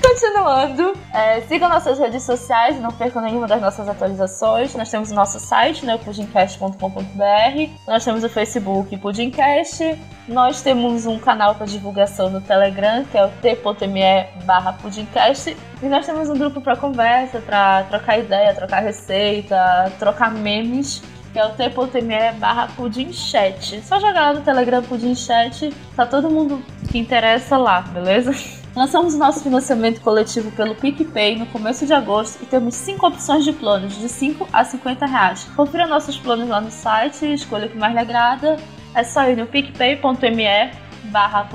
Continuando, é, sigam nossas redes sociais, não percam nenhuma das nossas atualizações. Nós temos o nosso site, né, pudimcast.com.br. Nós temos o Facebook Pudimcast. Nós temos um canal para divulgação no Telegram, que é o t.me barra pudimcast. E nós temos um grupo para conversa, para trocar ideia, trocar receita, trocar memes. Que é o t.me barra pudimchat. Só jogar lá no Telegram pudimchat, tá todo mundo que interessa lá, beleza? Lançamos o nosso financiamento coletivo pelo PicPay no começo de agosto e temos 5 opções de planos, de 5 a 50 reais. Confira nossos planos lá no site, escolha o que mais lhe agrada. É só ir no picpay.me barra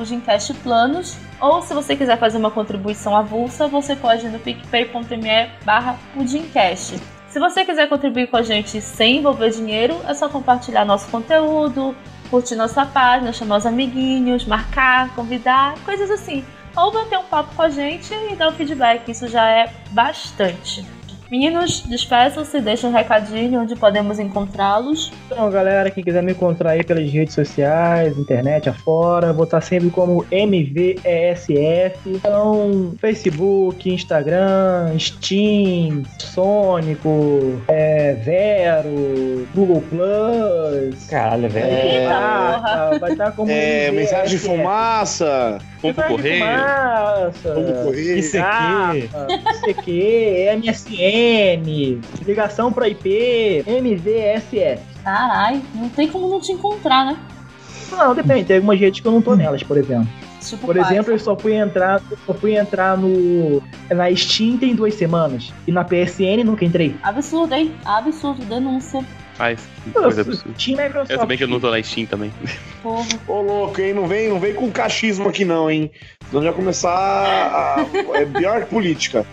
Planos ou se você quiser fazer uma contribuição avulsa, você pode ir no picpay.me barra Pudimcast. Se você quiser contribuir com a gente sem envolver dinheiro, é só compartilhar nosso conteúdo, curtir nossa página, chamar os amiguinhos, marcar, convidar, coisas assim ou bater um papo com a gente e dar um feedback. Isso já é bastante. Meninos, despeçam-se, deixem um recadinho onde podemos encontrá-los. Então, galera, quem quiser me encontrar aí pelas redes sociais, internet afora, vou estar sempre como MVESF. Então, Facebook, Instagram, Steam, Sônico, é, Vero, Google Plus. Caralho, velho. É, Ah, vai estar como É, mensagem de fumaça. Pombo Mensagem de correio. fumaça. Como correr. Isso aqui. CQ, MSN, ligação para IP, MVSF. Carai, não tem como não te encontrar, né? Não, depende, tem algumas redes que eu não tô nelas, por exemplo. Tipo, Por exemplo, eu só fui entrar, eu só fui entrar no na Steam tem duas semanas e na PSN nunca entrei. Absurdo, hein? Absurdo, denúncia. Rapaz, que coisa absurda. Team Microsoft. Eu também que eu não tô na Steam também. Porra. Ô, louco, hein? Não vem, não vem com cachismo aqui, não, hein? Senão já começar a. É pior que política.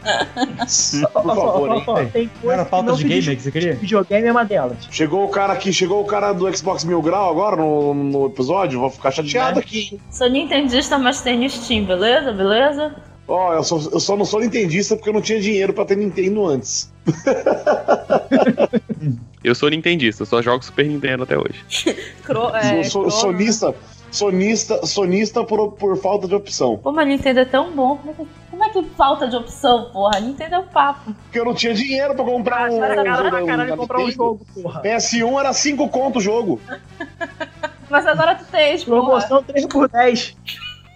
Por favor, hein? Tem Não era coisa pauta não de game que você queria? Videogame é uma delas. Chegou o cara aqui, chegou o cara do Xbox Mil Grau agora no, no episódio. Vou ficar chateado aqui, hein? Sou nintendista, mas tenho Steam, beleza? Beleza? Ó, eu, só, eu só não sou nintendista porque eu não tinha dinheiro pra ter Nintendo antes. Eu sou nintendista, eu só jogo Super Nintendo até hoje. Cro é, sou, sou Chrono. sonista, sonista, sonista por, por falta de opção. Pô, mas Nintendo é tão bom. Como é, que, como é que falta de opção, porra? Nintendo é o papo. Porque eu não tinha dinheiro pra comprar um. Cara, cara, um- caralho, um- comprar um jogo, porra. PS1 era 5 conto o jogo. Mas agora tu tens, porra. Promoção 3 por 10.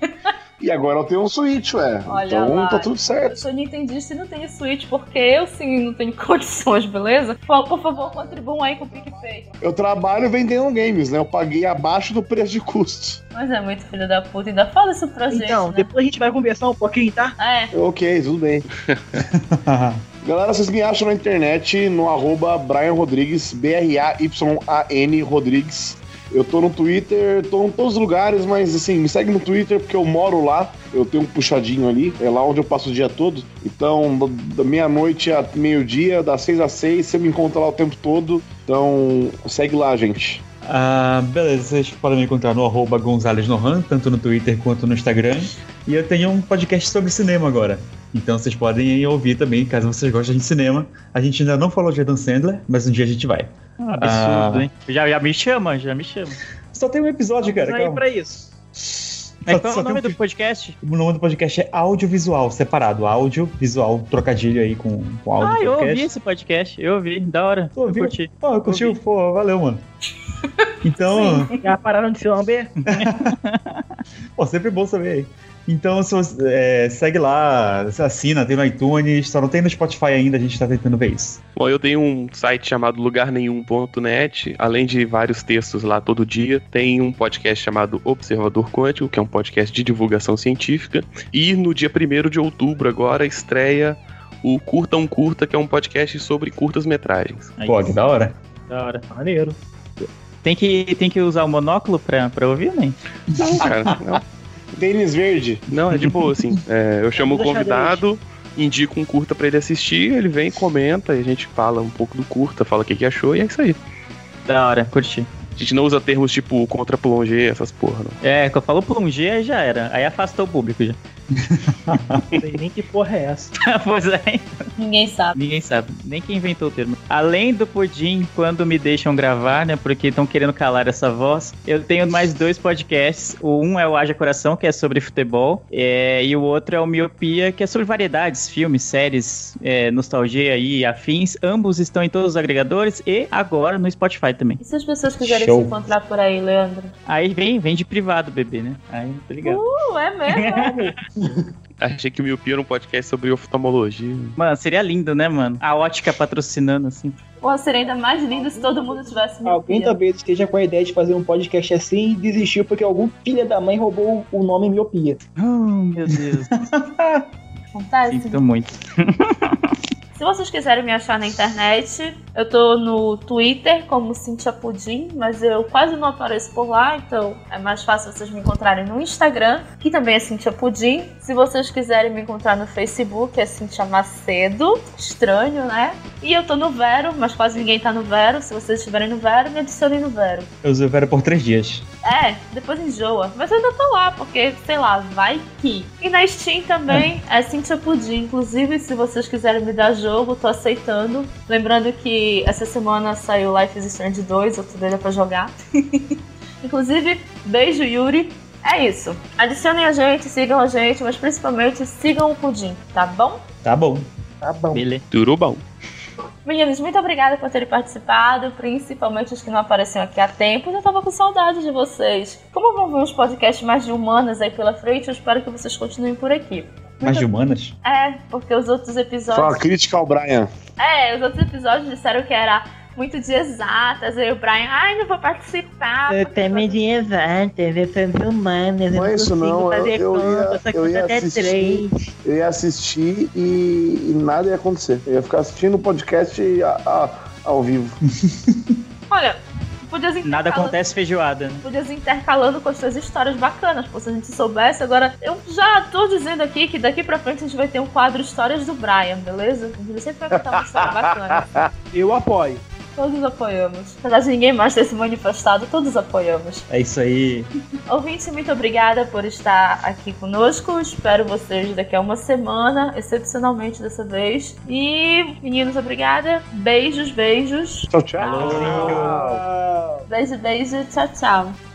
E agora eu tenho um Switch, ué. Olha então lá. tá tudo Eu certo. sou nintendista e não tenho Switch, porque eu sim não tenho condições, beleza? Por, por favor, contribuam aí com o PicPay. Eu trabalho vendendo games, né? Eu paguei abaixo do preço de custo. Mas é muito filho da puta, ainda fala isso pra gente, Então, né? depois a gente vai conversar um pouquinho, tá? É, Ok, tudo bem. Galera, vocês me acham na internet no arroba Brian Rodrigues, B-R-A-Y-A-N Rodrigues. Eu tô no Twitter, tô em todos os lugares, mas assim, me segue no Twitter porque eu moro lá. Eu tenho um puxadinho ali, é lá onde eu passo o dia todo. Então, da- meia-noite a meio-dia, das seis às seis, você me encontra lá o tempo todo. Então, segue lá, gente. Ah, beleza, vocês podem me encontrar no arroba tanto no Twitter quanto no Instagram. E eu tenho um podcast sobre cinema agora. Então vocês podem ouvir também, caso vocês gostem de cinema. A gente ainda não falou de Adam Sandler, mas um dia a gente vai. Absurdo, Ah. hein? Já, já me chama, já me chama. Só tem um episódio, cara. Vamos aí calma. pra isso. Mas Só- qual é só o nome um do podcast? O nome do podcast é audiovisual, separado. Áudio, visual, trocadilho aí com, com áudio. Ah, eu podcast. ouvi esse podcast, eu ouvi, da hora. Tu Eu ouviu? curti. Pô, eu curti, Ouvi. pô, valeu, mano. Então, Já pararam de se lamber? pô, sempre bom saber aí. Então, se é, segue lá, assina, tem no iTunes, só não tem no Spotify ainda, a gente tá tentando ver isso. Bom, eu tenho um site chamado lugarnenhum.net, além de vários textos lá todo dia, tem um podcast chamado Observador Quântico, que é um podcast de divulgação científica, e no dia 1 de outubro agora estreia o Curta um Curta, que é um podcast sobre curtas-metragens. Aí, Pô, que da hora. da hora. Maneiro. Tem que, tem que usar o monóculo pra, pra ouvir, né? Não, cara, não. Tênis verde. Não, é de boa, assim. É, eu chamo o convidado, indico um curta pra ele assistir, ele vem, comenta, e a gente fala um pouco do curta, fala o que, que achou, e é isso aí. Da hora, curti. A gente não usa termos tipo contra plongé, essas porra, não. É, quando falou plongé, aí já era. Aí afastou o público já. Não sei nem que porra é essa. pois é, ninguém sabe. ninguém sabe. Nem quem inventou o termo. Além do pudim, quando me deixam gravar, né? Porque estão querendo calar essa voz, eu tenho mais dois podcasts. O um é o Haja Coração, que é sobre futebol. é, e o outro é o Miopia, que é sobre variedades, filmes, séries, é, nostalgia e afins. Ambos estão em todos os agregadores e agora no Spotify também. E se as pessoas quiserem Show. se encontrar por aí, Leandro? Aí vem, vem de privado, bebê, né? Aí, tá ligado? Uh, é mesmo? Achei que o Miopia era um podcast sobre oftalmologia. Mano, seria lindo, né, mano? A ótica patrocinando, assim. Pô, seria ainda mais lindo se todo mundo tivesse Alguém miopia. talvez esteja com a ideia de fazer um podcast assim e desistiu porque algum filho da mãe roubou o nome miopia. Oh, meu Deus. Acontece. Sinto muito. Se vocês quiserem me achar na internet, eu tô no Twitter como Cintia Pudim, mas eu quase não apareço por lá, então é mais fácil vocês me encontrarem no Instagram, que também é Cintia Pudim. Se vocês quiserem me encontrar no Facebook, é Cintia Macedo. Estranho, né? E eu tô no Vero, mas quase ninguém tá no Vero. Se vocês estiverem no Vero, me adicionem no Vero. Eu usei o Vera por três dias. É, depois enjoa. Mas eu ainda tô lá, porque, sei lá, vai que. E na Steam também é Cintia Pudim. Inclusive, se vocês quiserem me dar jogo, tô aceitando. Lembrando que essa semana saiu Life is Strange 2, eu tô doida pra jogar. Inclusive, beijo, Yuri. É isso. Adicionem a gente, sigam a gente, mas principalmente sigam o Pudim, tá bom? Tá bom. Tá bom. Beleza. Tudo bom. Meninos, muito obrigada por terem participado, principalmente os que não apareciam aqui há tempo. Eu tava com saudade de vocês. Como vão ver uns podcasts mais de humanas aí pela frente, eu espero que vocês continuem por aqui. Mais de humanas? É, porque os outros Foi uma episódios. crítica ao Brian. É, os outros episódios disseram que era muito de exatas. Aí o Brian, ai, não vou participar. Eu também de exatas, eu sou humanas, eu Não é isso, consigo não, eu- fazer eu conta, ia- eu ia até assistir. três. Eu ia assistir e, e nada ia acontecer. Eu ia ficar assistindo o podcast a- a- ao vivo. Olha, podias Nada acontece feijoada. né? Podias intercalando com as suas histórias bacanas, pô, se a gente soubesse. Agora, eu já tô dizendo aqui que daqui pra frente a gente vai ter um quadro Histórias do Brian, beleza? A gente sempre vai contar uma história bacana. Eu apoio. Todos apoiamos. Apesar de ninguém mais ter se manifestado, todos apoiamos. É isso aí. Ouvinte, muito obrigada por estar aqui conosco. Espero vocês daqui a uma semana, excepcionalmente dessa vez. E, meninos, obrigada. Beijos, beijos. Tchau, tchau. Beijo, beijo. Tchau, tchau.